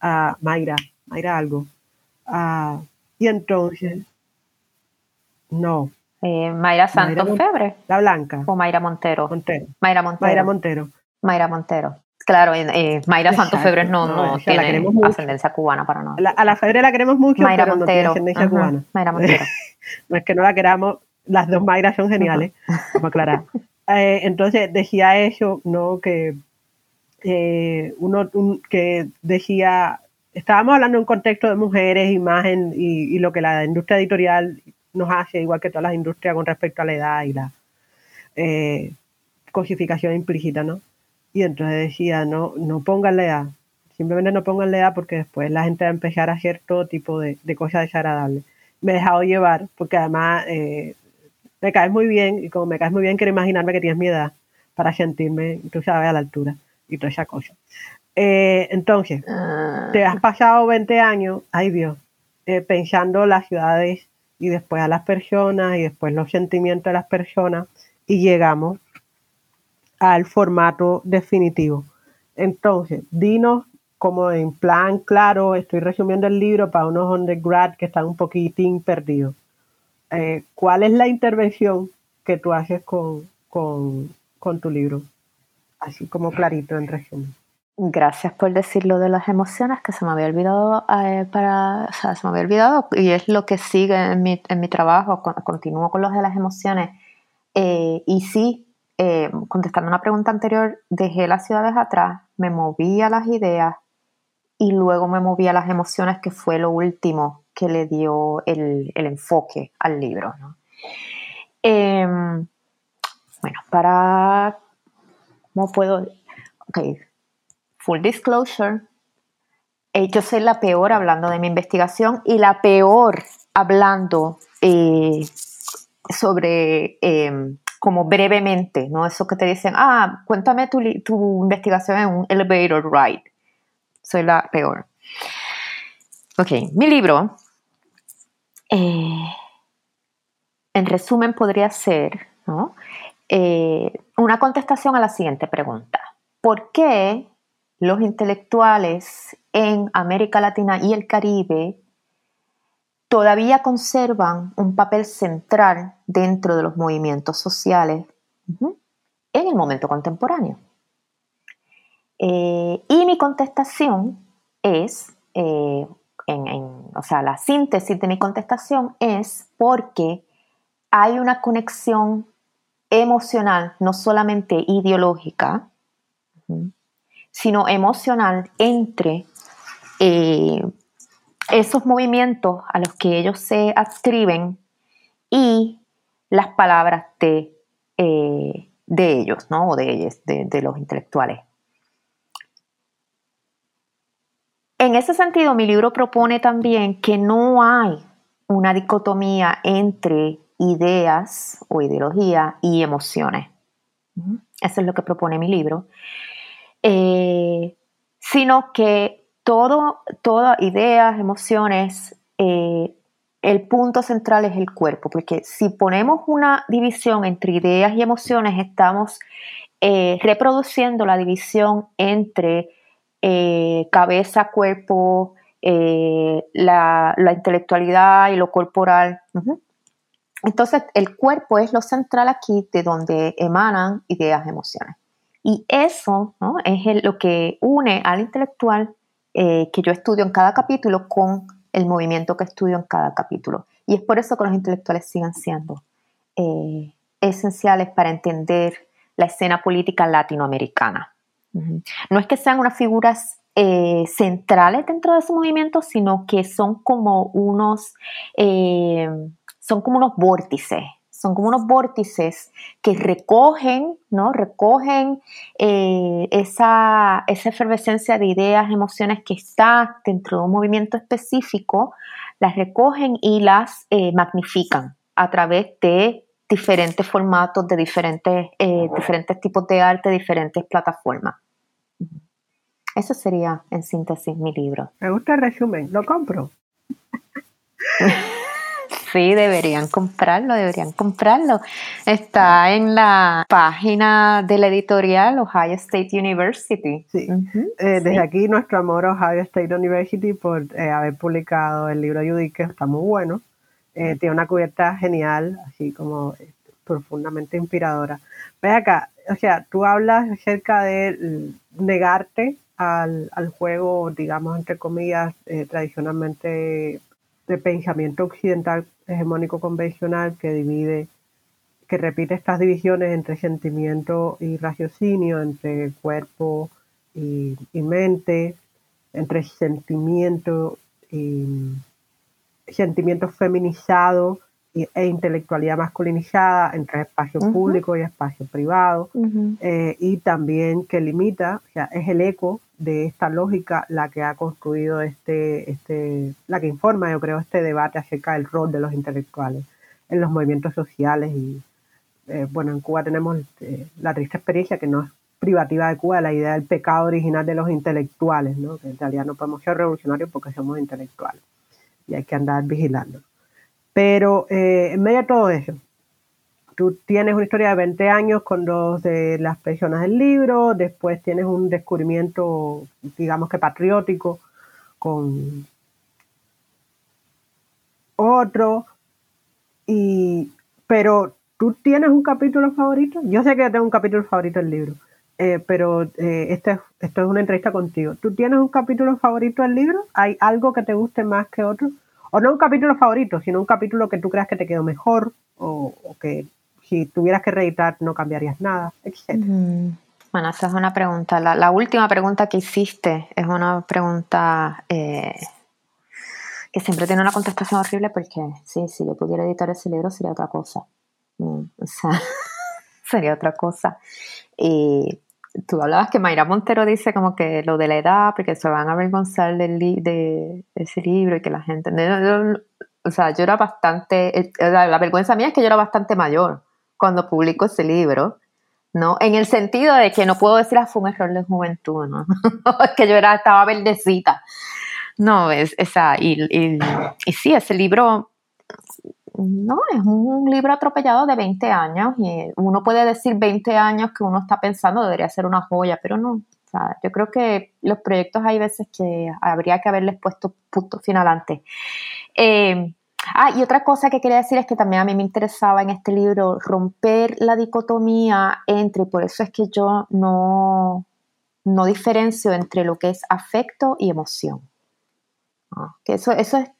a Mayra, Mayra algo. Y entonces, no. Eh, Mayra Santos Febre. La Blanca. O Mayra Montero. Montero. Mayra Montero. Mayra Montero. Mayra Montero. Claro, eh, Mayra Santos Febre no, no, tiene ascendencia cubana para nada. a la Febre la queremos mucho, Mayra pero Montero. no tiene ascendencia cubana. Mayra Montero. no es que no la queramos, las dos Mayras son geniales, vamos a aclarar. Eh, entonces decía eso, ¿no? Que eh, uno que decía, estábamos hablando en un contexto de mujeres, imagen y, y, lo que la industria editorial nos hace, igual que todas las industrias con respecto a la edad y la eh, cosificación implícita, ¿no? Y entonces decía, no, no pongan la edad, simplemente no pongan la edad porque después la gente va a empezar a hacer todo tipo de, de cosas desagradables. Me he dejado llevar porque además eh, me caes muy bien y como me caes muy bien quiero imaginarme que tienes mi edad para sentirme, tú sabes, a la altura y toda esa cosa. Eh, entonces, te has pasado 20 años, ay Dios, eh, pensando las ciudades y después a las personas y después los sentimientos de las personas y llegamos al formato definitivo. Entonces, dinos como en plan claro, estoy resumiendo el libro para unos undergrad que están un poquitín perdidos. Eh, ¿Cuál es la intervención que tú haces con, con tu libro? Así como clarito en resumen. Gracias por decir lo de las emociones, que se me había olvidado eh, para, o sea, se me había olvidado y es lo que sigue en mi, en mi trabajo, continúo con los de las emociones. Eh, y sí, eh, contestando una pregunta anterior, dejé las ciudades atrás, me moví a las ideas y luego me moví a las emociones, que fue lo último que le dio el, el enfoque al libro. Em, bueno, para, ¿cómo puedo? Okay full disclosure, eh, yo soy la peor hablando de mi investigación y la peor hablando eh, sobre, em, como brevemente, ¿no? Eso que te dicen, ah, cuéntame tu, investigación en un elevator ride. Soy la peor. Ok, mi libro, eh, en resumen, podría ser una contestación a la siguiente pregunta. ¿Por qué los intelectuales en América Latina y el Caribe todavía conservan un papel central dentro de los movimientos sociales en el momento contemporáneo. Eh, y mi contestación es, eh, o sea, la síntesis de mi contestación es porque hay una conexión emocional, no solamente ideológica, sino emocional entre eh, esos movimientos a los que ellos se adscriben y las palabras de, eh, de ellos, ¿no? O de ellos, de, los intelectuales. En ese sentido, mi libro propone también que no hay una dicotomía entre ideas o ideología y emociones. Eso es lo que propone mi libro. Eh, sino que todo, todas ideas, emociones, eh, el punto central es el cuerpo, porque si ponemos una división entre ideas y emociones, estamos eh, reproduciendo la división entre cabeza, cuerpo, la, intelectualidad y lo corporal. Entonces, el cuerpo es lo central aquí de donde emanan ideas, emociones. Y eso es lo que une al intelectual eh, que yo estudio en cada capítulo con el movimiento que estudio en cada capítulo. Y es por eso que los intelectuales siguen siendo eh, esenciales para entender la escena política latinoamericana. No es que sean unas figuras eh, centrales dentro de ese movimiento, sino que son como unos, son como unos vórtices son como unos vórtices que recogen, ¿no? Recogen eh, esa, efervescencia de ideas, emociones que está dentro de un movimiento específico, las recogen y las eh, magnifican a través de diferentes formatos, de diferentes, eh, diferentes tipos de arte, diferentes plataformas. Eso sería, en síntesis, mi libro. Me gusta el resumen, lo compro. Sí, deberían comprarlo, deberían comprarlo. Está en la página de la editorial Ohio State University. Sí. Eh, desde aquí nuestro amor a Ohio State University por eh, haber publicado el libro Judy, que está muy bueno. Eh, tiene una cubierta genial, así como profundamente inspiradora. Ve acá, o sea, tú hablas acerca de negarte al, al juego, digamos, entre comillas, tradicionalmente de pensamiento occidental hegemónico convencional que divide, que repite estas divisiones entre sentimiento y raciocinio, entre cuerpo y, mente, entre sentimiento y sentimiento feminizado e intelectualidad masculinizada entre espacio público y espacio privado, eh, y también que limita, o sea, es el eco de esta lógica la que ha construido este, este, la que informa, yo creo, este debate acerca del rol de los intelectuales en los movimientos sociales. Y eh, bueno, en Cuba tenemos eh, la triste experiencia que no es privativa de Cuba, la idea del pecado original de los intelectuales, ¿no? que en realidad no podemos ser revolucionarios porque somos intelectuales y hay que andar vigilando. Pero eh, en medio de todo eso, tú tienes una historia de 20 años con dos de las personas del libro, después tienes un descubrimiento, digamos que patriótico, con otro, y, pero tú tienes un capítulo favorito. Yo sé que tengo un capítulo favorito del libro, eh, pero eh, este, esto es una entrevista contigo. ¿Tú tienes un capítulo favorito del libro? ¿Hay algo que te guste más que otro? O no un capítulo favorito, sino un capítulo que tú creas que te quedó mejor o, que si tuvieras que reeditar no cambiarías nada, etc. Bueno, esa es una pregunta. La, última pregunta que hiciste es una pregunta eh, que siempre tiene una contestación horrible porque sí, si yo pudiera editar ese libro sería otra cosa. Mm, o sea, sería otra cosa. Y tú hablabas que Mayra Montero dice como que lo de la edad, porque se van a avergonzar del de ese libro y que la gente... o sea, yo era bastante... Eh, la, vergüenza mía es que yo era bastante mayor cuando publico ese libro, ¿no? En el sentido de que no puedo decir, ah, fue un error de juventud, ¿no? que yo era, estaba verdecita. No, es, esa, y sí, ese libro no, es un libro atropellado de 20 años y uno puede decir 20 años que uno está pensando debería ser una joya, pero no. yo creo que los proyectos hay veces que habría que haberles puesto punto final antes. Eh, ah, y otra cosa que quería decir es que también a mí me interesaba en este libro romper la dicotomía entre, por eso es que yo no, no diferencio entre lo que es afecto y emoción. Que eso, eso es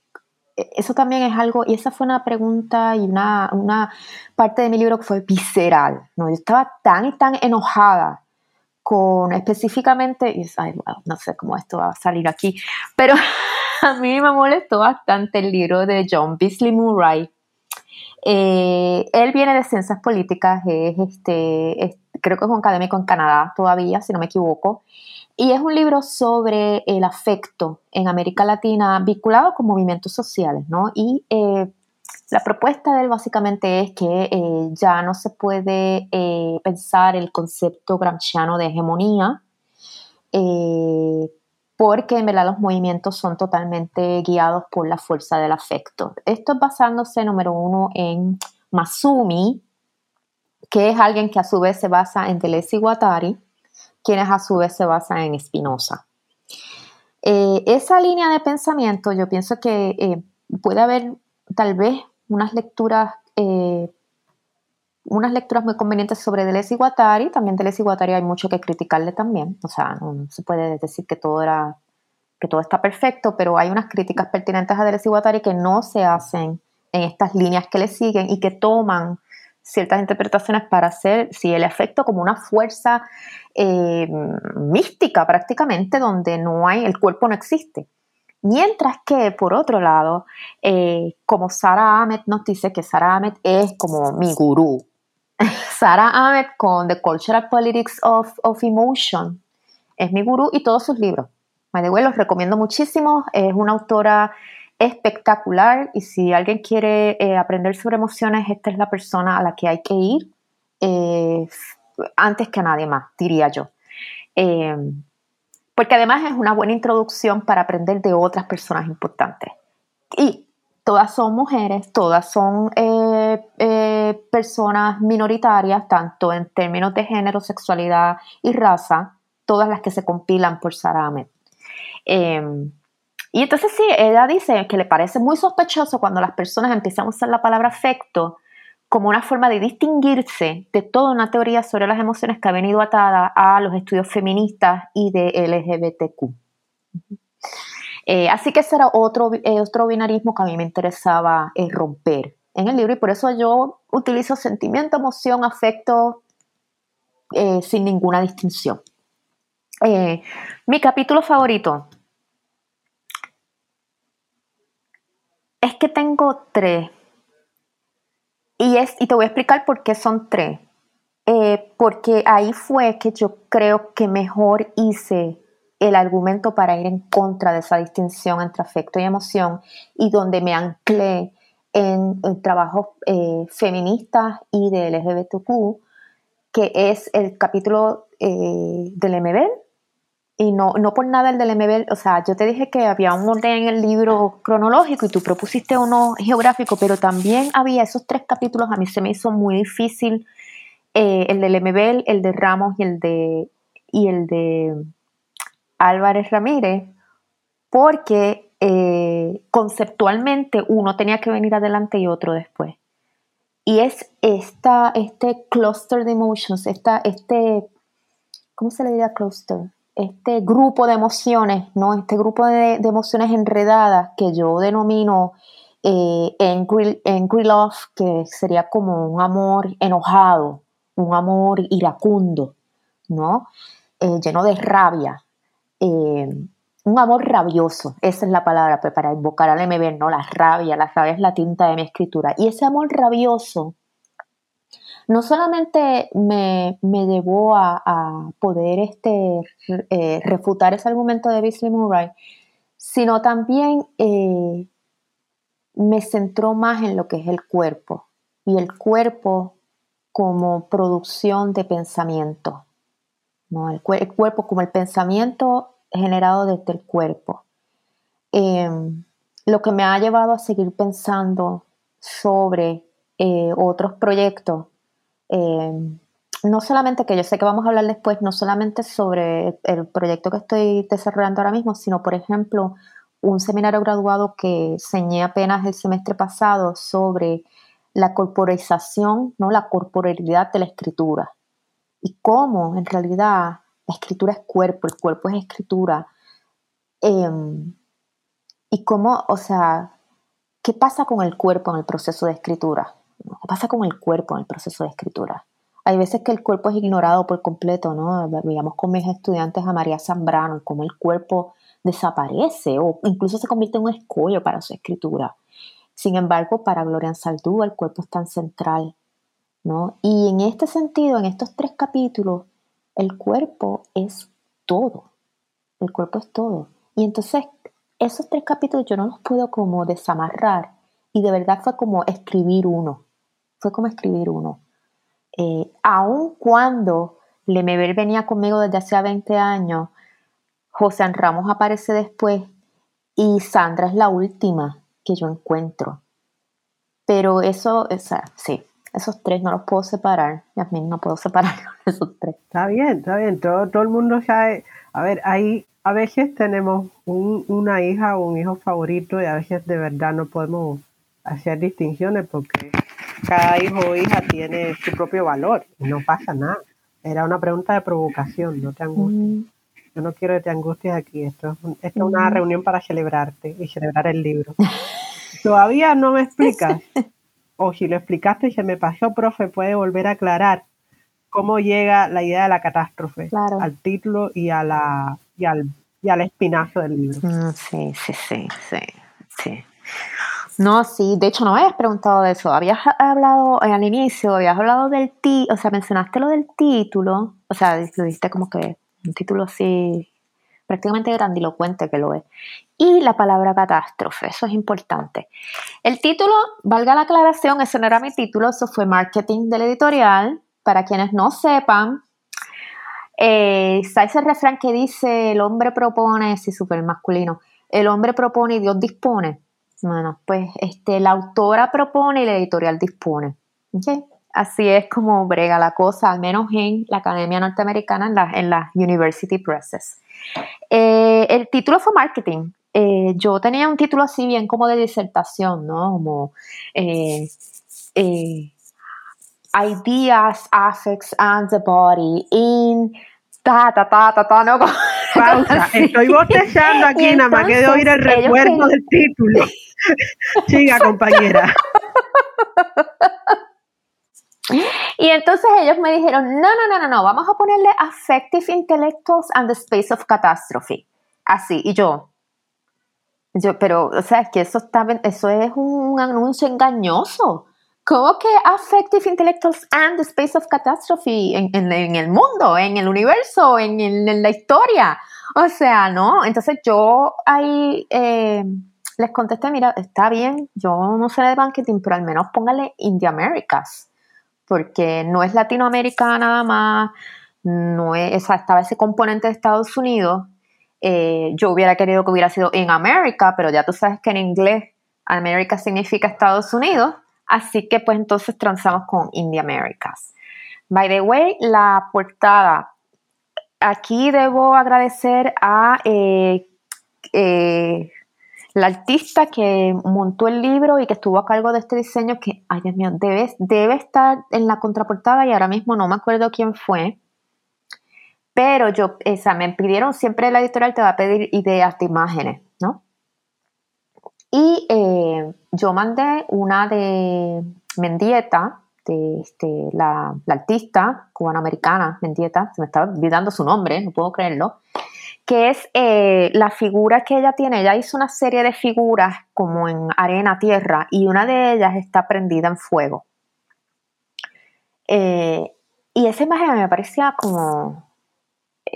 eso también es algo, y esa fue una pregunta y una, una parte de mi libro que fue visceral, ¿no? Yo estaba tan y tan enojada con específicamente, y, no sé cómo esto va a salir aquí, pero a mí me molestó bastante el libro de John Beasley Murray. Eh, él viene de ciencias políticas, es este, creo que es un académico en Canadá todavía, si no me equivoco, y es un libro sobre el afecto en América Latina vinculado con movimientos sociales, ¿no? Y eh, la propuesta de él básicamente es que eh, ya no se puede eh, pensar el concepto gramsciano de hegemonía, porque en verdad los movimientos son totalmente guiados por la fuerza del afecto. Esto es basándose, número uno, en Masumi, que es alguien que a su vez se basa en Deleuze y Guattari, quienes a su vez se basan en Spinoza. Eh, esa línea de pensamiento, yo pienso que eh, puede haber tal vez unas lecturas, eh, unas lecturas muy convenientes sobre Deleuze y Guattari. También Deleuze y Guattari hay mucho que criticarle también. O sea, no, se puede decir que todo era que todo está perfecto, pero hay unas críticas pertinentes a Deleuze y Guattari que no se hacen en estas líneas que le siguen y que toman ciertas interpretaciones para hacer si el efecto como una fuerza eh, mística prácticamente donde no hay, el cuerpo no existe. Mientras que, por otro lado, eh, como Sarah Ahmed nos dice que Sarah Ahmed es como mi gurú. Sarah Ahmed con The Cultural Politics of, of Emotion es mi gurú y todos sus libros. Me los recomiendo muchísimo. Es una autora espectacular y si alguien quiere eh, aprender sobre emociones, esta es la persona a la que hay que ir eh, antes que a nadie más, diría yo. Eh, porque además es una buena introducción para aprender de otras personas importantes. Y todas son mujeres, todas son eh, personas minoritarias, tanto en términos de género, sexualidad y raza, todas las que se compilan por Sarah Ahmed. Y entonces sí, ella dice que le parece muy sospechoso cuando las personas empiezan a usar la palabra afecto como una forma de distinguirse de toda una teoría sobre las emociones que ha venido atada a los estudios feministas y de LGBTQ. Eh, así que ese era otro, eh, otro binarismo que a mí me interesaba eh, romper en el libro y por eso yo utilizo sentimiento, emoción, afecto sin ninguna distinción. mi capítulo favorito es que tengo tres y, es, y te voy a explicar por qué son tres. Eh, porque ahí fue que yo creo que mejor hice el argumento para ir en contra de esa distinción entre afecto y emoción y donde me anclé en, trabajos eh, feministas y de LGBTQ, que es el capítulo eh, del MBL, y no, no por nada el del MBL, o sea, yo te dije que había un orden en el libro cronológico y tú propusiste uno geográfico, pero también había esos tres capítulos, a mí se me hizo muy difícil, eh, el del MBL, el de Ramos y el de, y el de Álvarez Ramírez, porque eh, conceptualmente uno tenía que venir adelante y otro después. Y es esta, este cluster de emotions, esta, este, ¿cómo se le diría cluster? Este grupo de emociones, ¿no? Este grupo de, emociones enredadas que yo denomino eh, angry, love, que sería como un amor enojado, un amor iracundo, ¿no? Eh, lleno de rabia. Eh, un amor rabioso, esa es la palabra pues, para invocar al MB, ¿no? La rabia, la rabia es la tinta de mi escritura. Y ese amor rabioso no solamente me, llevó a, poder este, eh, refutar ese argumento de Beasley Murray, sino también eh, me centró más en lo que es el cuerpo y el cuerpo como producción de pensamiento, ¿no? el, cuerpo como el pensamiento generado desde el cuerpo. Em, lo que me ha llevado a seguir pensando sobre eh, otros proyectos eh, no solamente que yo sé que vamos a hablar después, no solamente sobre el proyecto que estoy desarrollando ahora mismo, sino por ejemplo un seminario graduado que enseñé apenas el semestre pasado sobre la corporización, ¿no? la corporalidad de la escritura y cómo en realidad la escritura es cuerpo, el cuerpo es escritura. Em, y cómo, o sea, ¿qué pasa con el cuerpo en el proceso de escritura? ¿Qué pasa con el cuerpo en el proceso de escritura? Hay veces que el cuerpo es ignorado por completo, ¿no? Veíamos con mis estudiantes a María Zambrano, cómo el cuerpo desaparece o incluso se convierte en un escollo para su escritura. Sin embargo, para Gloria Saldúa el cuerpo es tan central, ¿no? Y en este sentido, en estos tres capítulos, el cuerpo es todo. El cuerpo es todo. Y entonces, esos tres capítulos yo no los puedo como desamarrar y de verdad fue como escribir uno fue como escribir uno. Eh, aun cuando Lemebel venía conmigo desde hace 20 años, José Ramos aparece después y Sandra es la última que yo encuentro. Pero eso, o sea, sí, esos tres no los puedo separar. mí no puedo separar esos tres. Está bien, está bien. Todo, todo el mundo sabe. A ver, ahí a veces tenemos una hija o un hijo favorito y a veces de verdad no podemos hacer distinciones porque cada hijo o hija tiene su propio valor no pasa nada. Era una pregunta de provocación, no te angusties. Yo no quiero que te angusties aquí. Esto es, una reunión para celebrarte y celebrar el libro. Todavía no me explicas, o si lo explicaste y se me pasó, profe, puede volver a aclarar cómo llega la idea de la catástrofe al título y, a la, y, al, y al espinazo del libro. Mm, sí, sí, sí, sí, sí. No, sí, de hecho no me habías preguntado de eso. Habías hablado al inicio, habías hablado del título, o sea, mencionaste lo del título, o sea, lo diste como que un título así prácticamente grandilocuente que lo es. Y la palabra catástrofe, eso es importante. El título, valga la aclaración, ese no era mi título, eso fue marketing del editorial. Para quienes no sepan, Eh, está ese refrán que dice, el hombre propone, sí, súper masculino, el hombre propone y Dios dispone. Bueno, pues este, la autora propone y la editorial dispone. Así es como brega la cosa, al menos en la Academia Norteamericana, en, las las University Presses. Eh, el título fue Marketing. Eh, yo tenía un título así bien como de disertación, ¿no? Como eh, Ideas, Affects and the Body in ta, ta, ta, ta, ta, ¿no? Pausa, estoy bostezando aquí, nada más que de oír el recuerdo del título. Siga, compañera. Y entonces ellos me dijeron, no, no, no, no, no, vamos a ponerle Affective Intellectuals and the Space of Catastrophe. Así, y yo, yo, pero, o sea, es que eso, está, eso es un anuncio engañoso. ¿Cómo que Affective Intellectuals and the Space of Catastrophe en, en, el mundo, en el universo, en, en, la historia? O sea, ¿no? Entonces yo ahí eh, les contesté, mira, está bien, yo no sé de marketing, pero al menos póngale India Americas porque no es Latinoamérica nada más, no es, o sea, estaba ese componente de Estados Unidos. Eh, yo hubiera querido que hubiera sido en América, pero ya tú sabes que en inglés América significa Estados Unidos, así que pues entonces transamos con India Americas. By the way, la portada. Aquí debo agradecer a eh, eh, la artista que montó el libro y que estuvo a cargo de este diseño, que, ay Dios mío, debe, debe estar en la contraportada y ahora mismo no me acuerdo quién fue. Pero yo, esa, me pidieron, siempre la editorial te va a pedir ideas de imágenes. Y eh, yo mandé una de Mendieta, de este, la, la artista cubanoamericana Mendieta, se me está olvidando su nombre, no puedo creerlo que es eh, la figura que ella tiene. Ella hizo una serie de figuras como en arena, tierra, y una de ellas está prendida en fuego. Eh, y esa imagen me parecía como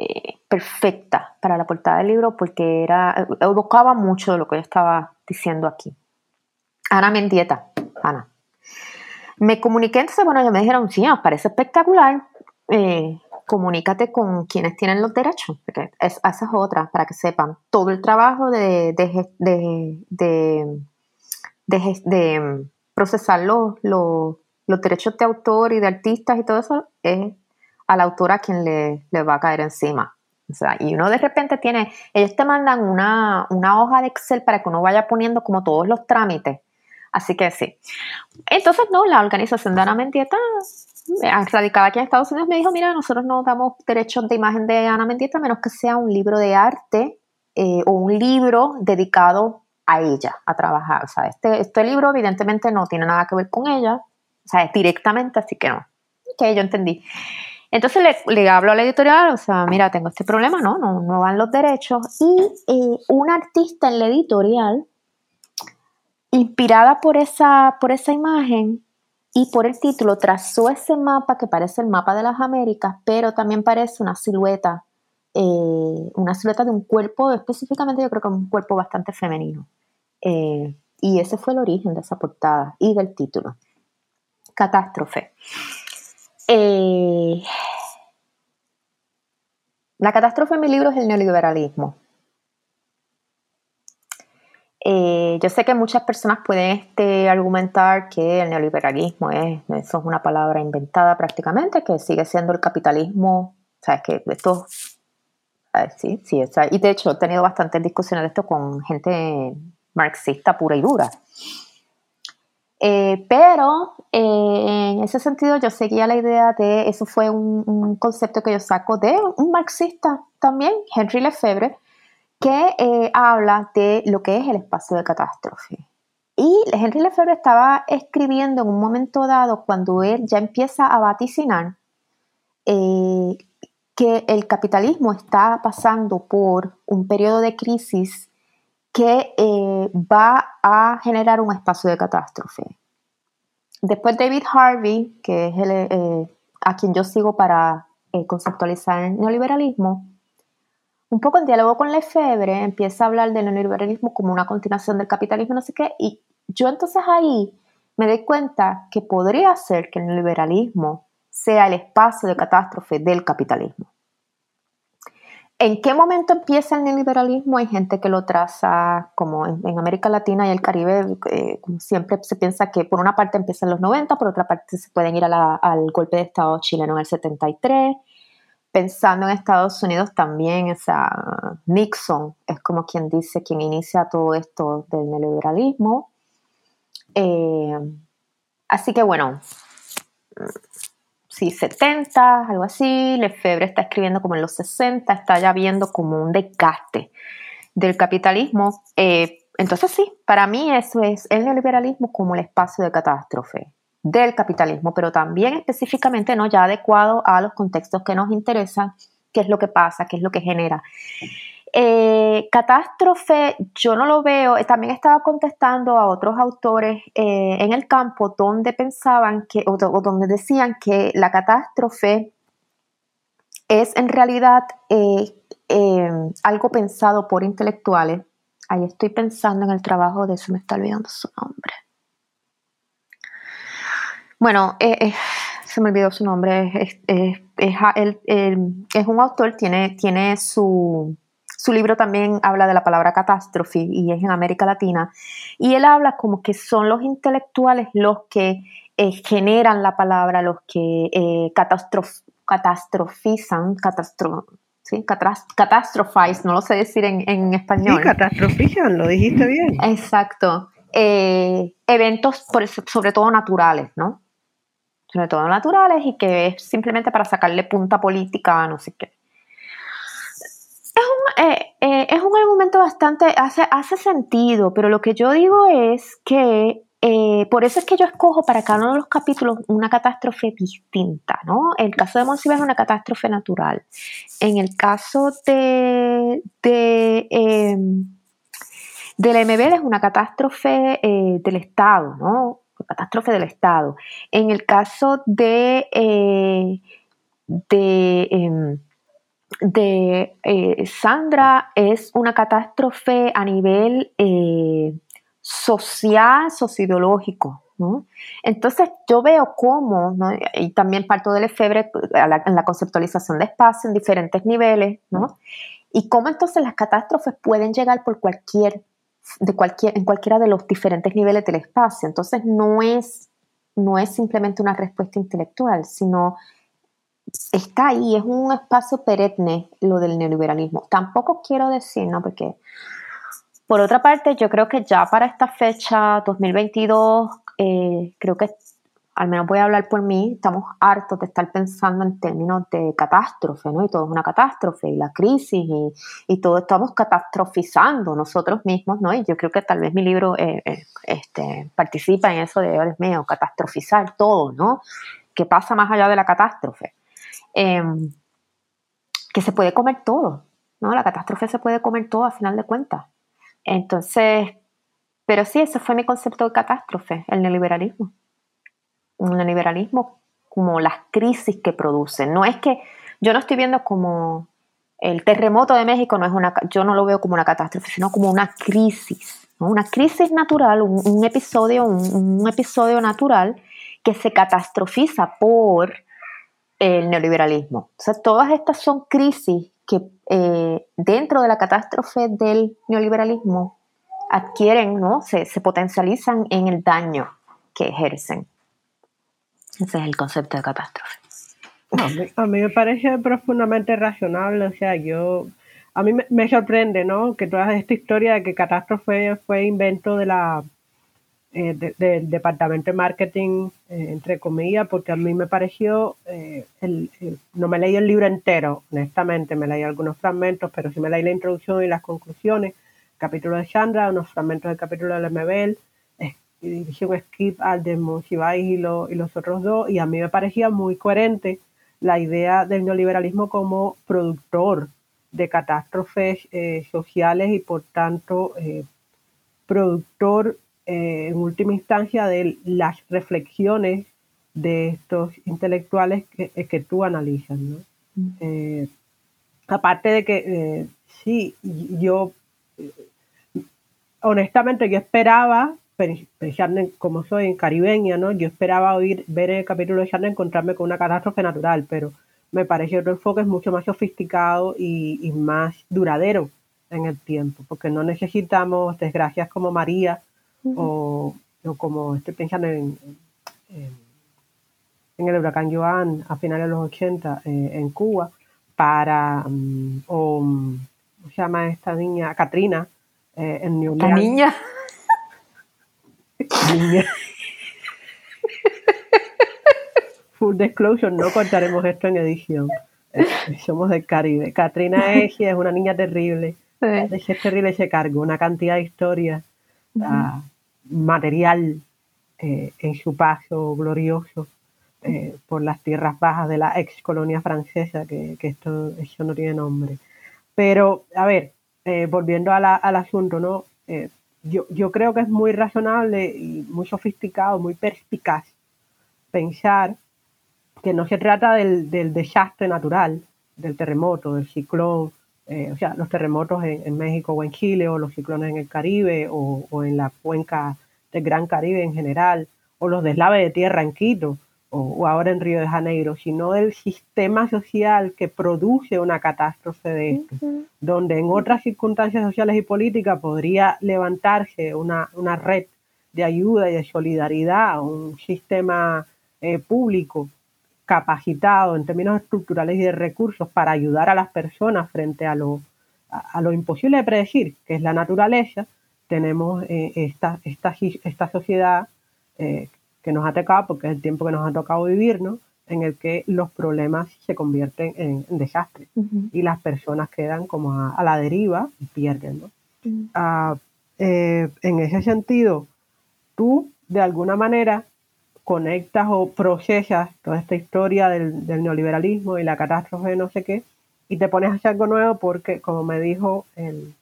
eh, perfecta para la portada del libro porque era, evocaba mucho de lo que yo estaba diciendo aquí. Ana Mendieta, Ana. Me comuniqué, entonces, bueno, ellos me dijeron, sí, nos parece espectacular comunícate con quienes tienen los derechos, porque es otra, para que sepan. Todo el trabajo de, de, procesar los, los, derechos de autor y de artistas y todo eso es a la autora quien le, le va a caer encima. O sea, y uno de repente tiene, ellos te mandan una, una hoja de Excel para que uno vaya poniendo como todos los trámites. Así que sí. Entonces, no, la organización de Ana Mendieta radicada aquí en Estados Unidos, me dijo, mira, nosotros no damos derechos de imagen de Ana Mendieta menos que sea un libro de arte eh, o un libro dedicado a ella, a trabajar. O sea, este, este libro evidentemente no tiene nada que ver con ella, o sea, es directamente, así que no. Que yo entendí. Entonces le, hablo a la editorial, o sea, mira, tengo este problema, no, no, no van los derechos. Y eh, un artista en la editorial, inspirada por esa, por esa imagen, y por el título trazó ese mapa que parece el mapa de las Américas, pero también parece una silueta, eh, una silueta de un cuerpo, específicamente yo creo que un cuerpo bastante femenino. Eh, y ese fue el origen de esa portada y del título. Catástrofe. Eh, la catástrofe en mi libro es el neoliberalismo. Eh, yo sé que muchas personas pueden este, argumentar que el neoliberalismo es, eso es una palabra inventada prácticamente, que sigue siendo el capitalismo, sea, que esto, sí, sí, y de hecho he tenido bastantes discusiones de esto con gente marxista pura y dura. Eh, pero eh, en ese sentido yo seguía la idea de, eso fue un, un concepto que yo saco de un marxista también, Henry Lefebvre, que eh, habla de lo que es el espacio de catástrofe. Y Henry Lefebvre estaba escribiendo en un momento dado, cuando él ya empieza a vaticinar eh, que el capitalismo está pasando por un periodo de crisis que eh, va a generar un espacio de catástrofe. Después David Harvey, que es a quien yo sigo para conceptualizar el neoliberalismo, un poco en diálogo con Lefebvre, empieza a hablar del neoliberalismo como una continuación del capitalismo, no sé qué, y yo entonces ahí me doy cuenta que podría ser que el neoliberalismo sea el espacio de catástrofe del capitalismo. ¿En qué momento empieza el neoliberalismo? Hay gente que lo traza como en, América Latina y el Caribe, eh, siempre se piensa que por una parte empieza en los 90, por otra parte se pueden ir al golpe de Estado chileno en el 73. Pensando en Estados Unidos también, esa Nixon es como quien dice, quien inicia todo esto del neoliberalismo. Eh, así que bueno, sí, 70, algo así. Lefebvre está escribiendo como en los 60, está ya viendo como un desgaste del capitalismo. Eh, entonces sí, para mí eso es el neoliberalismo como el espacio de catástrofe del capitalismo, pero también específicamente no ya adecuado a los contextos que nos interesan, qué es lo que pasa, qué es lo que genera. Eh, catástrofe, yo no lo veo, eh, también estaba contestando a otros autores eh, en el campo donde pensaban que, o, donde decían que la catástrofe es en realidad algo pensado por intelectuales. Ahí estoy pensando en el trabajo de, se me está olvidando su nombre. Bueno, se me olvidó su nombre, es, es un autor, tiene, tiene su, su libro también habla de la palabra catástrofe y es en América Latina. Y él habla como que son los intelectuales los que eh, generan la palabra, los que eh, catastrofizan, catastro, ¿sí? no lo sé decir en, español. Sí, catastrofizan, lo dijiste bien. Exacto. Eh, eventos sobre todo naturales, ¿no? Sobre todo naturales y que es simplemente para sacarle punta política a no sé qué. Eh, eh, es un argumento bastante, hace, hace sentido, pero lo que yo digo es que eh, por eso es que yo escojo para cada uno de los capítulos una catástrofe distinta, ¿no? El caso de Monsiva es una catástrofe natural. En el caso de, de em, del MBL es una catástrofe del Estado, ¿no? Catástrofe del Estado. En el caso de, de em, de eh, Sandra es una catástrofe a nivel eh, social, socioideológico. Entonces yo veo cómo, y también parto del efebre en la conceptualización de espacio en diferentes niveles, ¿no? y cómo entonces las catástrofes pueden llegar por cualquier, de cualquier, en cualquiera de los diferentes niveles del espacio. Entonces no es, no es simplemente una respuesta intelectual, sino está ahí, es un espacio perenne lo del neoliberalismo. Tampoco quiero decir, ¿no? Porque, por otra parte, yo creo que ya para esta fecha, 2022, eh, creo que, al menos voy a hablar por mí, estamos hartos de estar pensando en términos de catástrofe, ¿no? Y todo es una catástrofe, y la crisis, y, y todo estamos catastrofizando nosotros mismos, ¿no? Y yo creo que tal vez mi libro eh, eh, este, participa en eso de, Dios mío, catastrofizar todo, ¿no? ¿Qué pasa más allá de la catástrofe? Em, que se puede comer todo, ¿no? La catástrofe se puede comer todo a final de cuentas. Entonces, pero sí, ese fue mi concepto de catástrofe, el neoliberalismo. Un neoliberalismo como las crisis que produce. No es que yo no estoy viendo como el terremoto de México, no es una, yo no lo veo como una catástrofe, sino como una crisis, una crisis natural, un, episodio, un, episodio natural que se catastrofiza por el neoliberalismo. O sea, todas estas son crisis que eh, dentro de la catástrofe del neoliberalismo adquieren, ¿no? Se, potencializan en el daño que ejercen. Ese es el concepto de catástrofe. A mí, me parece profundamente razonable, o sea, yo, a mí me, me sorprende, ¿no? Que toda esta historia de que catástrofe fue invento de la eh, del departamento de marketing, eh, entre comillas, porque a mí me pareció, eh, el, no me leí el libro entero, honestamente, me leí algunos fragmentos, pero sí me leí la introducción y las conclusiones, capítulo de Chandra, unos fragmentos del capítulo de Lemebel, y hice un skip al de y, y los otros dos, y a mí me parecía muy coherente la idea del neoliberalismo como productor de catástrofes sociales y por tanto productor eh, en última instancia de las reflexiones de estos intelectuales que, eh, que tú analizas. ¿no? Eh, aparte de que sí, yo honestamente yo esperaba, pensando en como soy en caribeña, ¿no? Yo esperaba oír, ver el capítulo de Charles encontrarme con una catástrofe natural, pero me parece que otro enfoque es mucho más sofisticado y, más duradero en el tiempo, porque no necesitamos desgracias como María o, como estoy pensando en, en, el huracán Joan a finales de los 80 eh, en Cuba, para, mm, o, ¿cómo se llama esta niña? Katrina, eh, en New Orleans. ¿La niña? niña. Full disclosure, no contaremos esto en edición. Eh, somos del Caribe. Katrina Eji es una niña terrible. Es terrible ese cargo, una cantidad de historias, ah, material eh, en su paso glorioso eh, por las tierras bajas de la ex colonia francesa, que, esto eso no tiene nombre. Pero, a ver, volviendo al asunto, ¿no? yo, yo creo que es muy razonable y muy sofisticado, muy perspicaz pensar que no se trata del, desastre natural, del terremoto, del ciclón, eh, o sea, los terremotos en, México o en Chile, o los ciclones en el Caribe, o, en la cuenca del Gran Caribe en general, o los deslaves de tierra en Quito, o, ahora en Río de Janeiro, sino del sistema social que produce una catástrofe de esto, donde en otras circunstancias sociales y políticas podría levantarse una, red de ayuda y de solidaridad, un sistema eh, público capacitado en términos estructurales y de recursos para ayudar a las personas frente a lo, a, lo imposible de predecir, que es la naturaleza, tenemos eh, esta, esta, esta, sociedad eh, que nos ha tocado, porque es el tiempo que nos ha tocado vivir, ¿no? en el que los problemas se convierten en, desastres y las personas quedan como a, la deriva y pierden. ¿no? Ah, eh, en ese sentido, tú de alguna manera conectas o procesas toda esta historia del, neoliberalismo y la catástrofe de no sé qué, y te pones a hacer algo nuevo porque, como me dijo el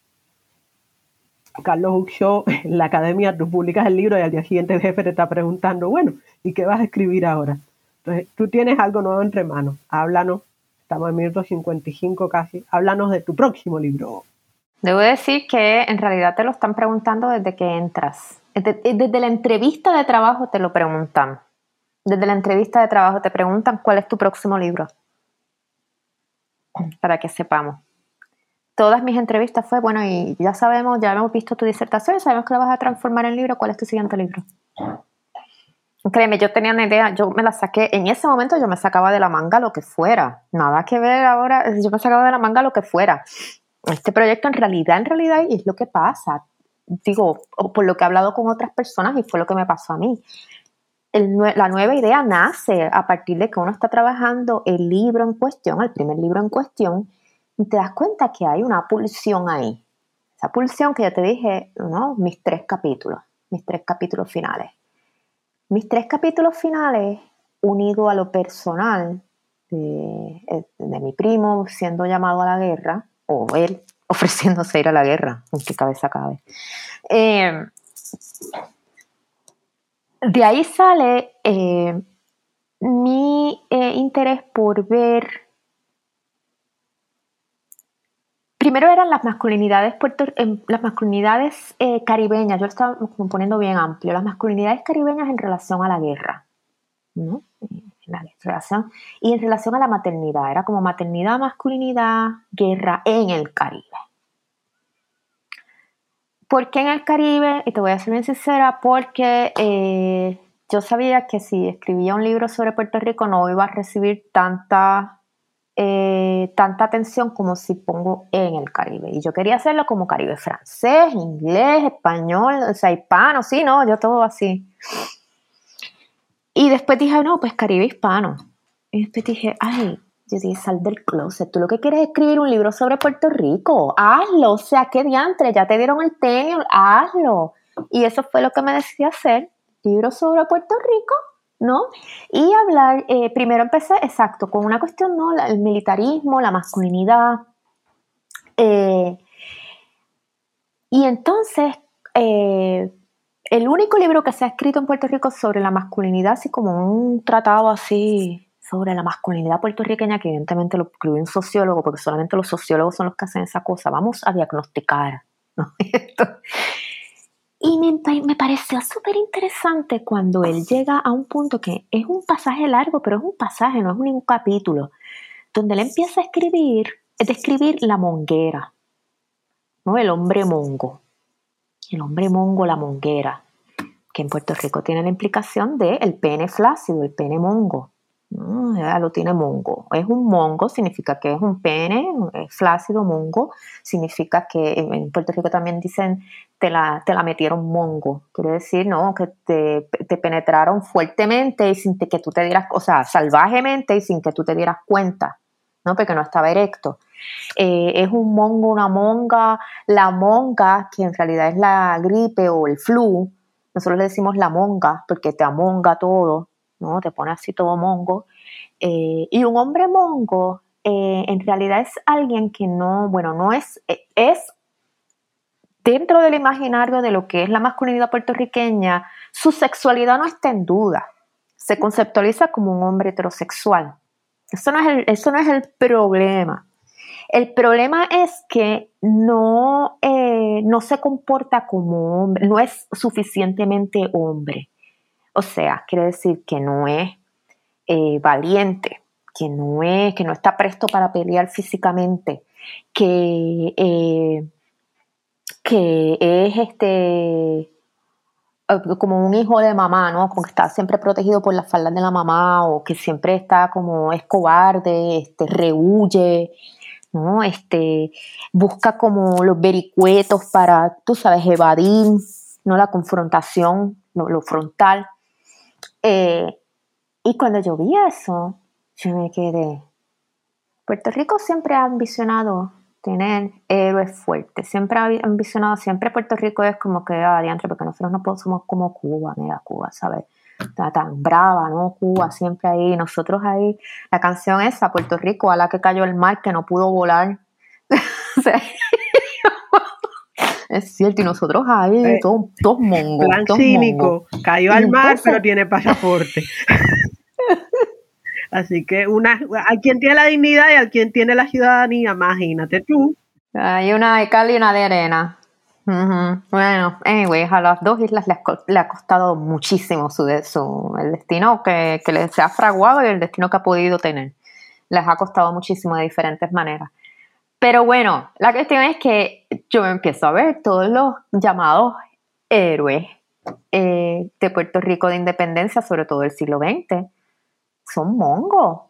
Carlos Uxo, en la academia tú publicas el libro y al día siguiente el jefe te está preguntando, bueno, ¿y qué vas a escribir ahora? Entonces, tú tienes algo nuevo entre manos, háblanos, estamos en minuto 55 casi, háblanos de tu próximo libro. Debo decir que en realidad te lo están preguntando desde que entras. Desde, la entrevista de trabajo te lo preguntan. Desde la entrevista de trabajo te preguntan cuál es tu próximo libro. Para que sepamos. Todas mis entrevistas fue, bueno, y ya sabemos, ya hemos visto tu disertación, sabemos que la vas a transformar en libro, ¿cuál es tu siguiente libro? Créeme, yo tenía una idea, yo me la saqué, en ese momento yo me sacaba de la manga lo que fuera, nada que ver ahora, yo me sacaba de la manga lo que fuera. Este proyecto en realidad, en realidad es lo que pasa, digo, por lo que he hablado con otras personas y fue lo que me pasó a mí. la nueva idea nace a partir de que uno está trabajando el libro en cuestión, el primer libro en cuestión, y te das cuenta que hay una pulsión ahí. Esa pulsión que ya te dije, ¿no? mis tres capítulos, mis tres capítulos finales. Mis tres capítulos finales, unido a lo personal de, de mi primo siendo llamado a la guerra, o él ofreciéndose ir a la guerra, en qué cabeza cabe. Eh, de ahí sale eh, mi eh, interés por ver, primero eran las masculinidades, las masculinidades caribeñas, yo estaba poniendo bien amplio, las masculinidades caribeñas en relación a la guerra. ¿no? Relación, y en relación a la maternidad, era como maternidad, masculinidad, guerra en el Caribe. ¿Por qué en el Caribe? Y te voy a ser bien sincera, porque eh, yo sabía que si escribía un libro sobre Puerto Rico no iba a recibir tanta, eh, tanta atención como si pongo en el Caribe. Y yo quería hacerlo como Caribe francés, inglés, español, o sea, hispano, sí, no, yo todo así. Y después dije, no, pues Caribe hispano. Y después dije, ay, yo dije, sal del closet. Tú lo que quieres es escribir un libro sobre Puerto Rico. Hazlo. O sea, qué diantre. Ya te dieron el tenio. Hazlo. Y eso fue lo que me decidí hacer. Libro sobre Puerto Rico, ¿no? Y hablar, eh, primero empecé, exacto, con una cuestión, ¿no? El militarismo, la masculinidad. Eh, y entonces, eh, el único libro que se ha escrito en Puerto Rico sobre la masculinidad, así como un tratado así sobre la masculinidad puertorriqueña, que evidentemente lo escribió un sociólogo, porque solamente los sociólogos son los que hacen esa cosa, vamos a diagnosticar. y me, me pareció súper interesante cuando él llega a un punto que es un pasaje largo, pero es un pasaje, no es un capítulo, donde él empieza a escribir, es describir la monguera, ¿no? El hombre mongo. El hombre mongo, la monguera, que en Puerto Rico tiene la implicación de el pene flácido, el pene mongo. Ya lo tiene mongo. Es un mongo, significa que es un pene, flácido, mongo, significa que en Puerto Rico también dicen te la, te la metieron mongo. Quiere decir, ¿no? Que te, te, penetraron fuertemente y sin que tú te dieras, o sea, salvajemente y sin que tú te dieras cuenta, ¿no? Porque no estaba erecto. Eh, es un mongo, una monga. La monga, que en realidad es la gripe o el flu, nosotros le decimos la monga porque te amonga todo, ¿no? Te pone así todo mongo. Eh, y un hombre mongo eh, en realidad es alguien que no, bueno, no es, es dentro del imaginario de lo que es la masculinidad puertorriqueña, su sexualidad no está en duda. Se conceptualiza como un hombre heterosexual. Eso no es el, eso no es el problema. El problema es que no, eh, no se comporta como hombre, no es suficientemente hombre. O sea, quiere decir que no es eh, valiente, que no, es, que no está presto para pelear físicamente, que, eh, que es este como un hijo de mamá, ¿no? Como que está siempre protegido por las faldas de la mamá o que siempre está como es cobarde, este, rehuye, ¿no? Este, busca como los vericuetos para, tú sabes, evadir, ¿no? La confrontación, lo frontal. Eh, y cuando yo vi eso, yo me quedé. Puerto Rico siempre ha ambicionado tener héroes fuertes, siempre ha ambicionado, siempre Puerto Rico es como que, ah, porque nosotros no somos como Cuba, mira Cuba, ¿sabes? Está tan brava, ¿no? Cuba siempre ahí, nosotros ahí, la canción esa, Puerto Rico, a la que cayó el mar, que no pudo volar. Es cierto, y nosotros ahí, eh, todos, todos mongos. Plan cínico, cayó al mar, pero tiene pasaporte. Así que una, hay quien tiene la dignidad y al quien tiene la ciudadanía, imagínate tú. Hay una de cal y una de arena. Bueno, anyway, a las dos islas le ha, costado muchísimo su, su, el destino que, que les ha fraguado y el destino que ha podido tener. Les ha costado muchísimo de diferentes maneras. Pero bueno, la cuestión es que yo empiezo a ver todos los llamados héroes eh, de Puerto Rico de independencia, sobre todo del siglo XX, son mongos.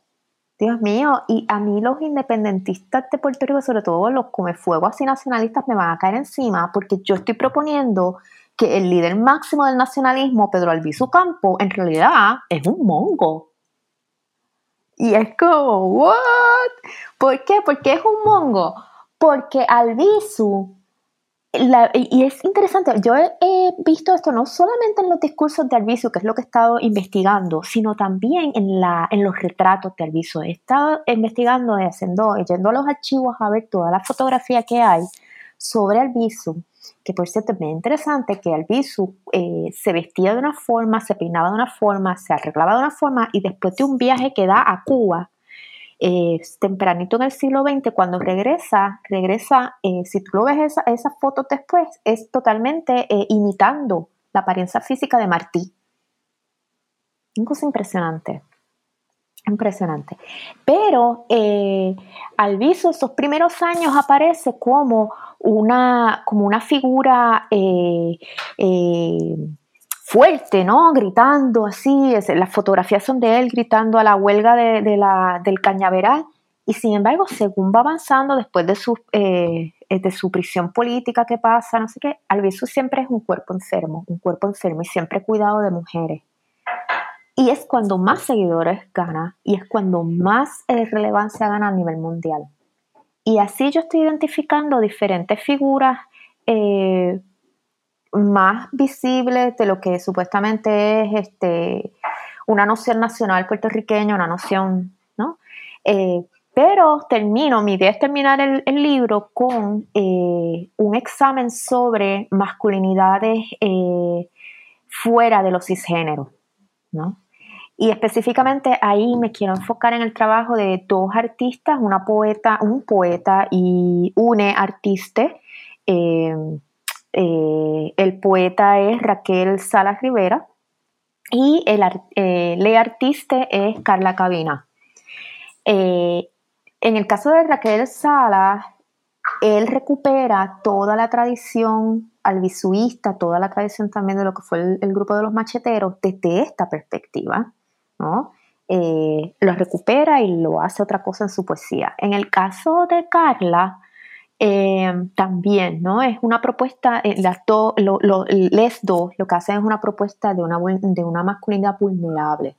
Dios mío, y a mí los independentistas de Puerto Rico, sobre todo los fuego así nacionalistas, me van a caer encima porque yo estoy proponiendo que el líder máximo del nacionalismo, Pedro Albizu Campo, en realidad es un mongo. Y es como, ¿what? ¿Por qué? Porque es un mongo. Porque Albizu, y es interesante, yo he, visto esto no solamente en los discursos de Albizu, que es lo que he estado investigando, sino también en, la, en los retratos de Albizu. He estado investigando, haciendo, yendo a los archivos a ver toda la fotografía que hay sobre Albizu que por cierto es muy interesante que Albizu eh, se vestía de una forma, se peinaba de una forma, se arreglaba de una forma y después de un viaje que da a Cuba, eh, tempranito en el siglo XX, cuando regresa, regresa, eh, si tú lo ves esas fotos después, es totalmente imitando la apariencia física de Martí. Una cosa impresionante. Impresionante. Pero eh, Alviso esos primeros años aparece como una, como una figura eh, eh, fuerte, ¿no? Gritando así. las fotografías son de él gritando a la huelga de, la, del cañaveral. Y sin embargo, según va avanzando después de su, de su prisión política que pasa, no sé qué, Alviso siempre es un cuerpo enfermo, un cuerpo enfermo y siempre cuidado de mujeres. Y es cuando más seguidores gana y es cuando más eh, relevancia gana a nivel mundial. Y así yo estoy identificando diferentes figuras eh, más visibles de lo que supuestamente es este, una noción nacional puertorriqueña, una noción, ¿no? Eh, pero termino, mi idea es terminar el, libro con un examen sobre masculinidades fuera de los cisgéneros, ¿no? Y específicamente ahí me quiero enfocar en el trabajo de dos artistas, una poeta, un poeta y una artista. Eh, el poeta es Raquel Salas Rivera y el, eh, artista es Carla Cabina. Eh, En el caso de Raquel Salas, él recupera toda la tradición albisuista, toda la tradición también de lo que fue el, grupo de los macheteros desde esta perspectiva, ¿no? Eh, lo recupera y lo hace otra cosa en su poesía. En el caso de Carla, eh, también, ¿no? Es una propuesta, eh, las les dos lo que hacen es una propuesta de una, de una masculinidad vulnerable.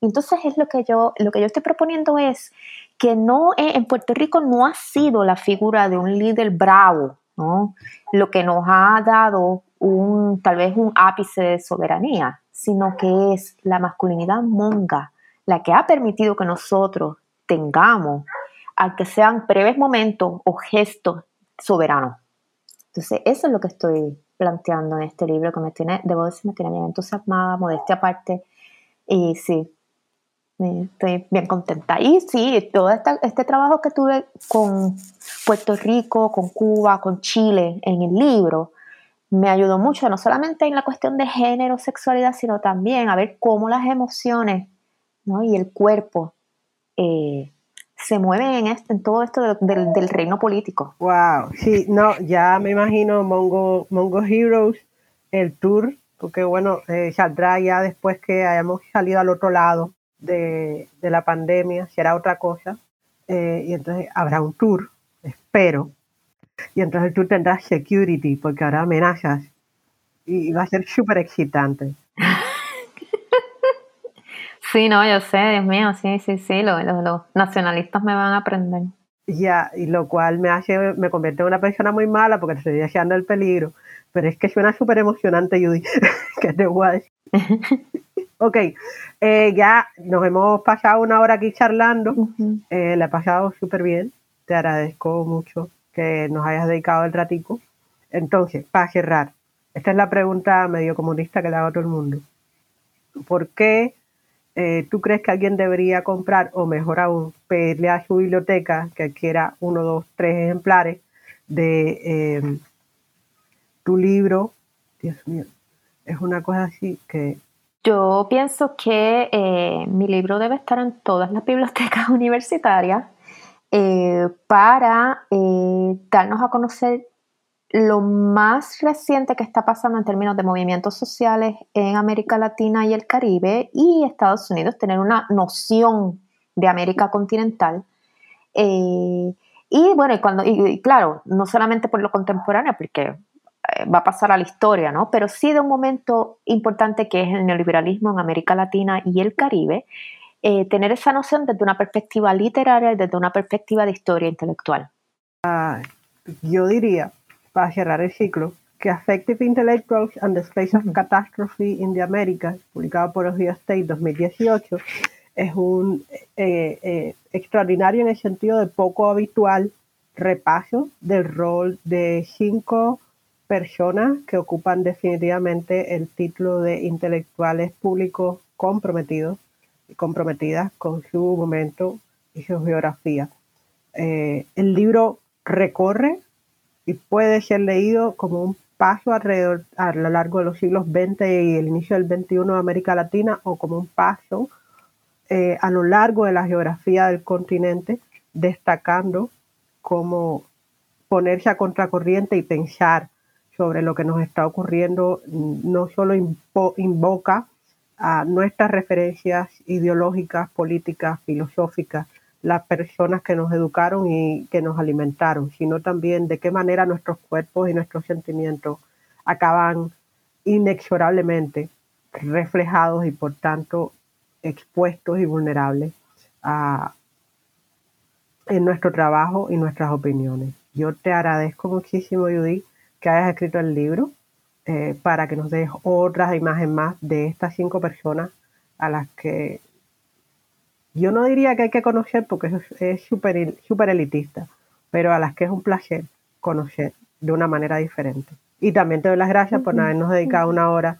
Entonces es lo que yo, lo que yo estoy proponiendo es que no en Puerto Rico no ha sido la figura de un líder bravo, ¿no? Lo que nos ha dado un tal vez un ápice de soberanía, sino que es la masculinidad monga la que ha permitido que nosotros tengamos que sean breves momentos o gestos soberanos. Entonces, eso es lo que estoy planteando en este libro, que me tiene, debo decir, me tiene bien entusiasmada, modestia aparte, y sí, estoy bien contenta. Y sí, todo este, este trabajo que tuve con Puerto Rico, con Cuba, con Chile en el libro, me ayudó mucho, no solamente en la cuestión de género, sexualidad, sino también a ver cómo las emociones ¿no? y el cuerpo eh, se mueven en, este, en todo esto del, reino político. Wow, sí, no, ya me imagino Mongo, Mongo Heroes, el tour, porque bueno, eh, saldrá ya después que hayamos salido al otro lado de, la pandemia, será otra cosa, eh, y entonces habrá un tour, espero, y entonces el tour tendrá security, porque habrá amenazas, y va a ser súper excitante. Sí, no, yo sé, Dios mío, sí, sí, sí, los, nacionalistas me van a aprender. Ya, y lo cual me hace, me convierte en una persona muy mala porque estoy deseando el peligro. Pero es que suena súper emocionante, Judy, que te guay. ok, eh, ya nos hemos pasado una hora aquí charlando. Eh, le he pasado súper bien. Te agradezco mucho que nos hayas dedicado el ratico. Entonces, para cerrar, esta es la pregunta medio comunista que le hago a todo el mundo. ¿Por qué eh, ¿tú crees que alguien debería comprar o mejor aún pedirle a su biblioteca que adquiera uno, dos, tres ejemplares de em, tu libro? Dios mío, es una cosa así que... Yo pienso que eh, mi libro debe estar en todas las bibliotecas universitarias eh, para darnos a conocer lo más reciente que está pasando en términos de movimientos sociales en América Latina y el Caribe y Estados Unidos, tener una noción de América continental. Eh, y bueno, y, cuando, y, claro, no solamente por lo contemporáneo, porque eh, va a pasar a la historia, ¿no? Pero sí de un momento importante que es el neoliberalismo en América Latina y el Caribe, eh, tener esa noción desde una perspectiva literaria y desde una perspectiva de historia intelectual. Ah, yo diría para cerrar el ciclo, que Affective Intellectuals and the Space of Catastrophe in the Americas, publicado por Ohio State 2018, es un eh, eh, extraordinario en el sentido de poco habitual repaso del rol de cinco personas que ocupan definitivamente el título de intelectuales públicos comprometidos y comprometidas con su momento y su geografía. Eh, el libro recorre y puede ser leído como un paso a lo largo de los siglos XX y el inicio del XXI de América Latina o como un paso eh, a lo largo de la geografía del continente, destacando cómo ponerse a contracorriente y pensar sobre lo que nos está ocurriendo no solo invoca a nuestras referencias ideológicas, políticas, filosóficas, las personas que nos educaron y que nos alimentaron, sino también de qué manera nuestros cuerpos y nuestros sentimientos acaban inexorablemente reflejados y por tanto expuestos y vulnerables en nuestro trabajo y nuestras opiniones. Yo te agradezco muchísimo, Judy, que hayas escrito el libro eh, para que nos des otras imágenes más de estas cinco personas a las que yo no diría que hay que conocer porque eso es súper super elitista, pero a las que es un placer conocer de una manera diferente. Y también te doy las gracias por habernos dedicado una hora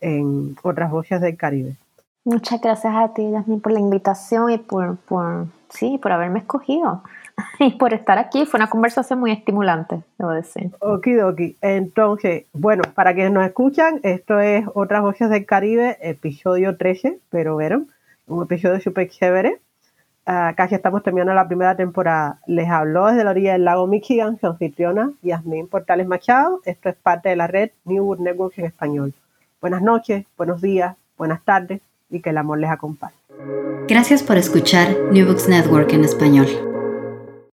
en otras voces del Caribe. Muchas gracias a ti, Yasmin, por la invitación y por, por, sí, por haberme escogido y por estar aquí. Fue una conversación muy estimulante, debo decir. Okidoki. Entonces, bueno, para quienes nos escuchan, esto es Otras Voces del Caribe, episodio 13, pero vieron, un episodio súper chévere. Ah, casi estamos terminando la primera temporada. Les habló desde la orilla del lago Michigan su anfitriona Yasmín Portales Machado. Esto es parte de la red New World Network en español. Buenas noches, buenos días, buenas tardes y que el amor les acompañe. Gracias por escuchar New Books Network en español.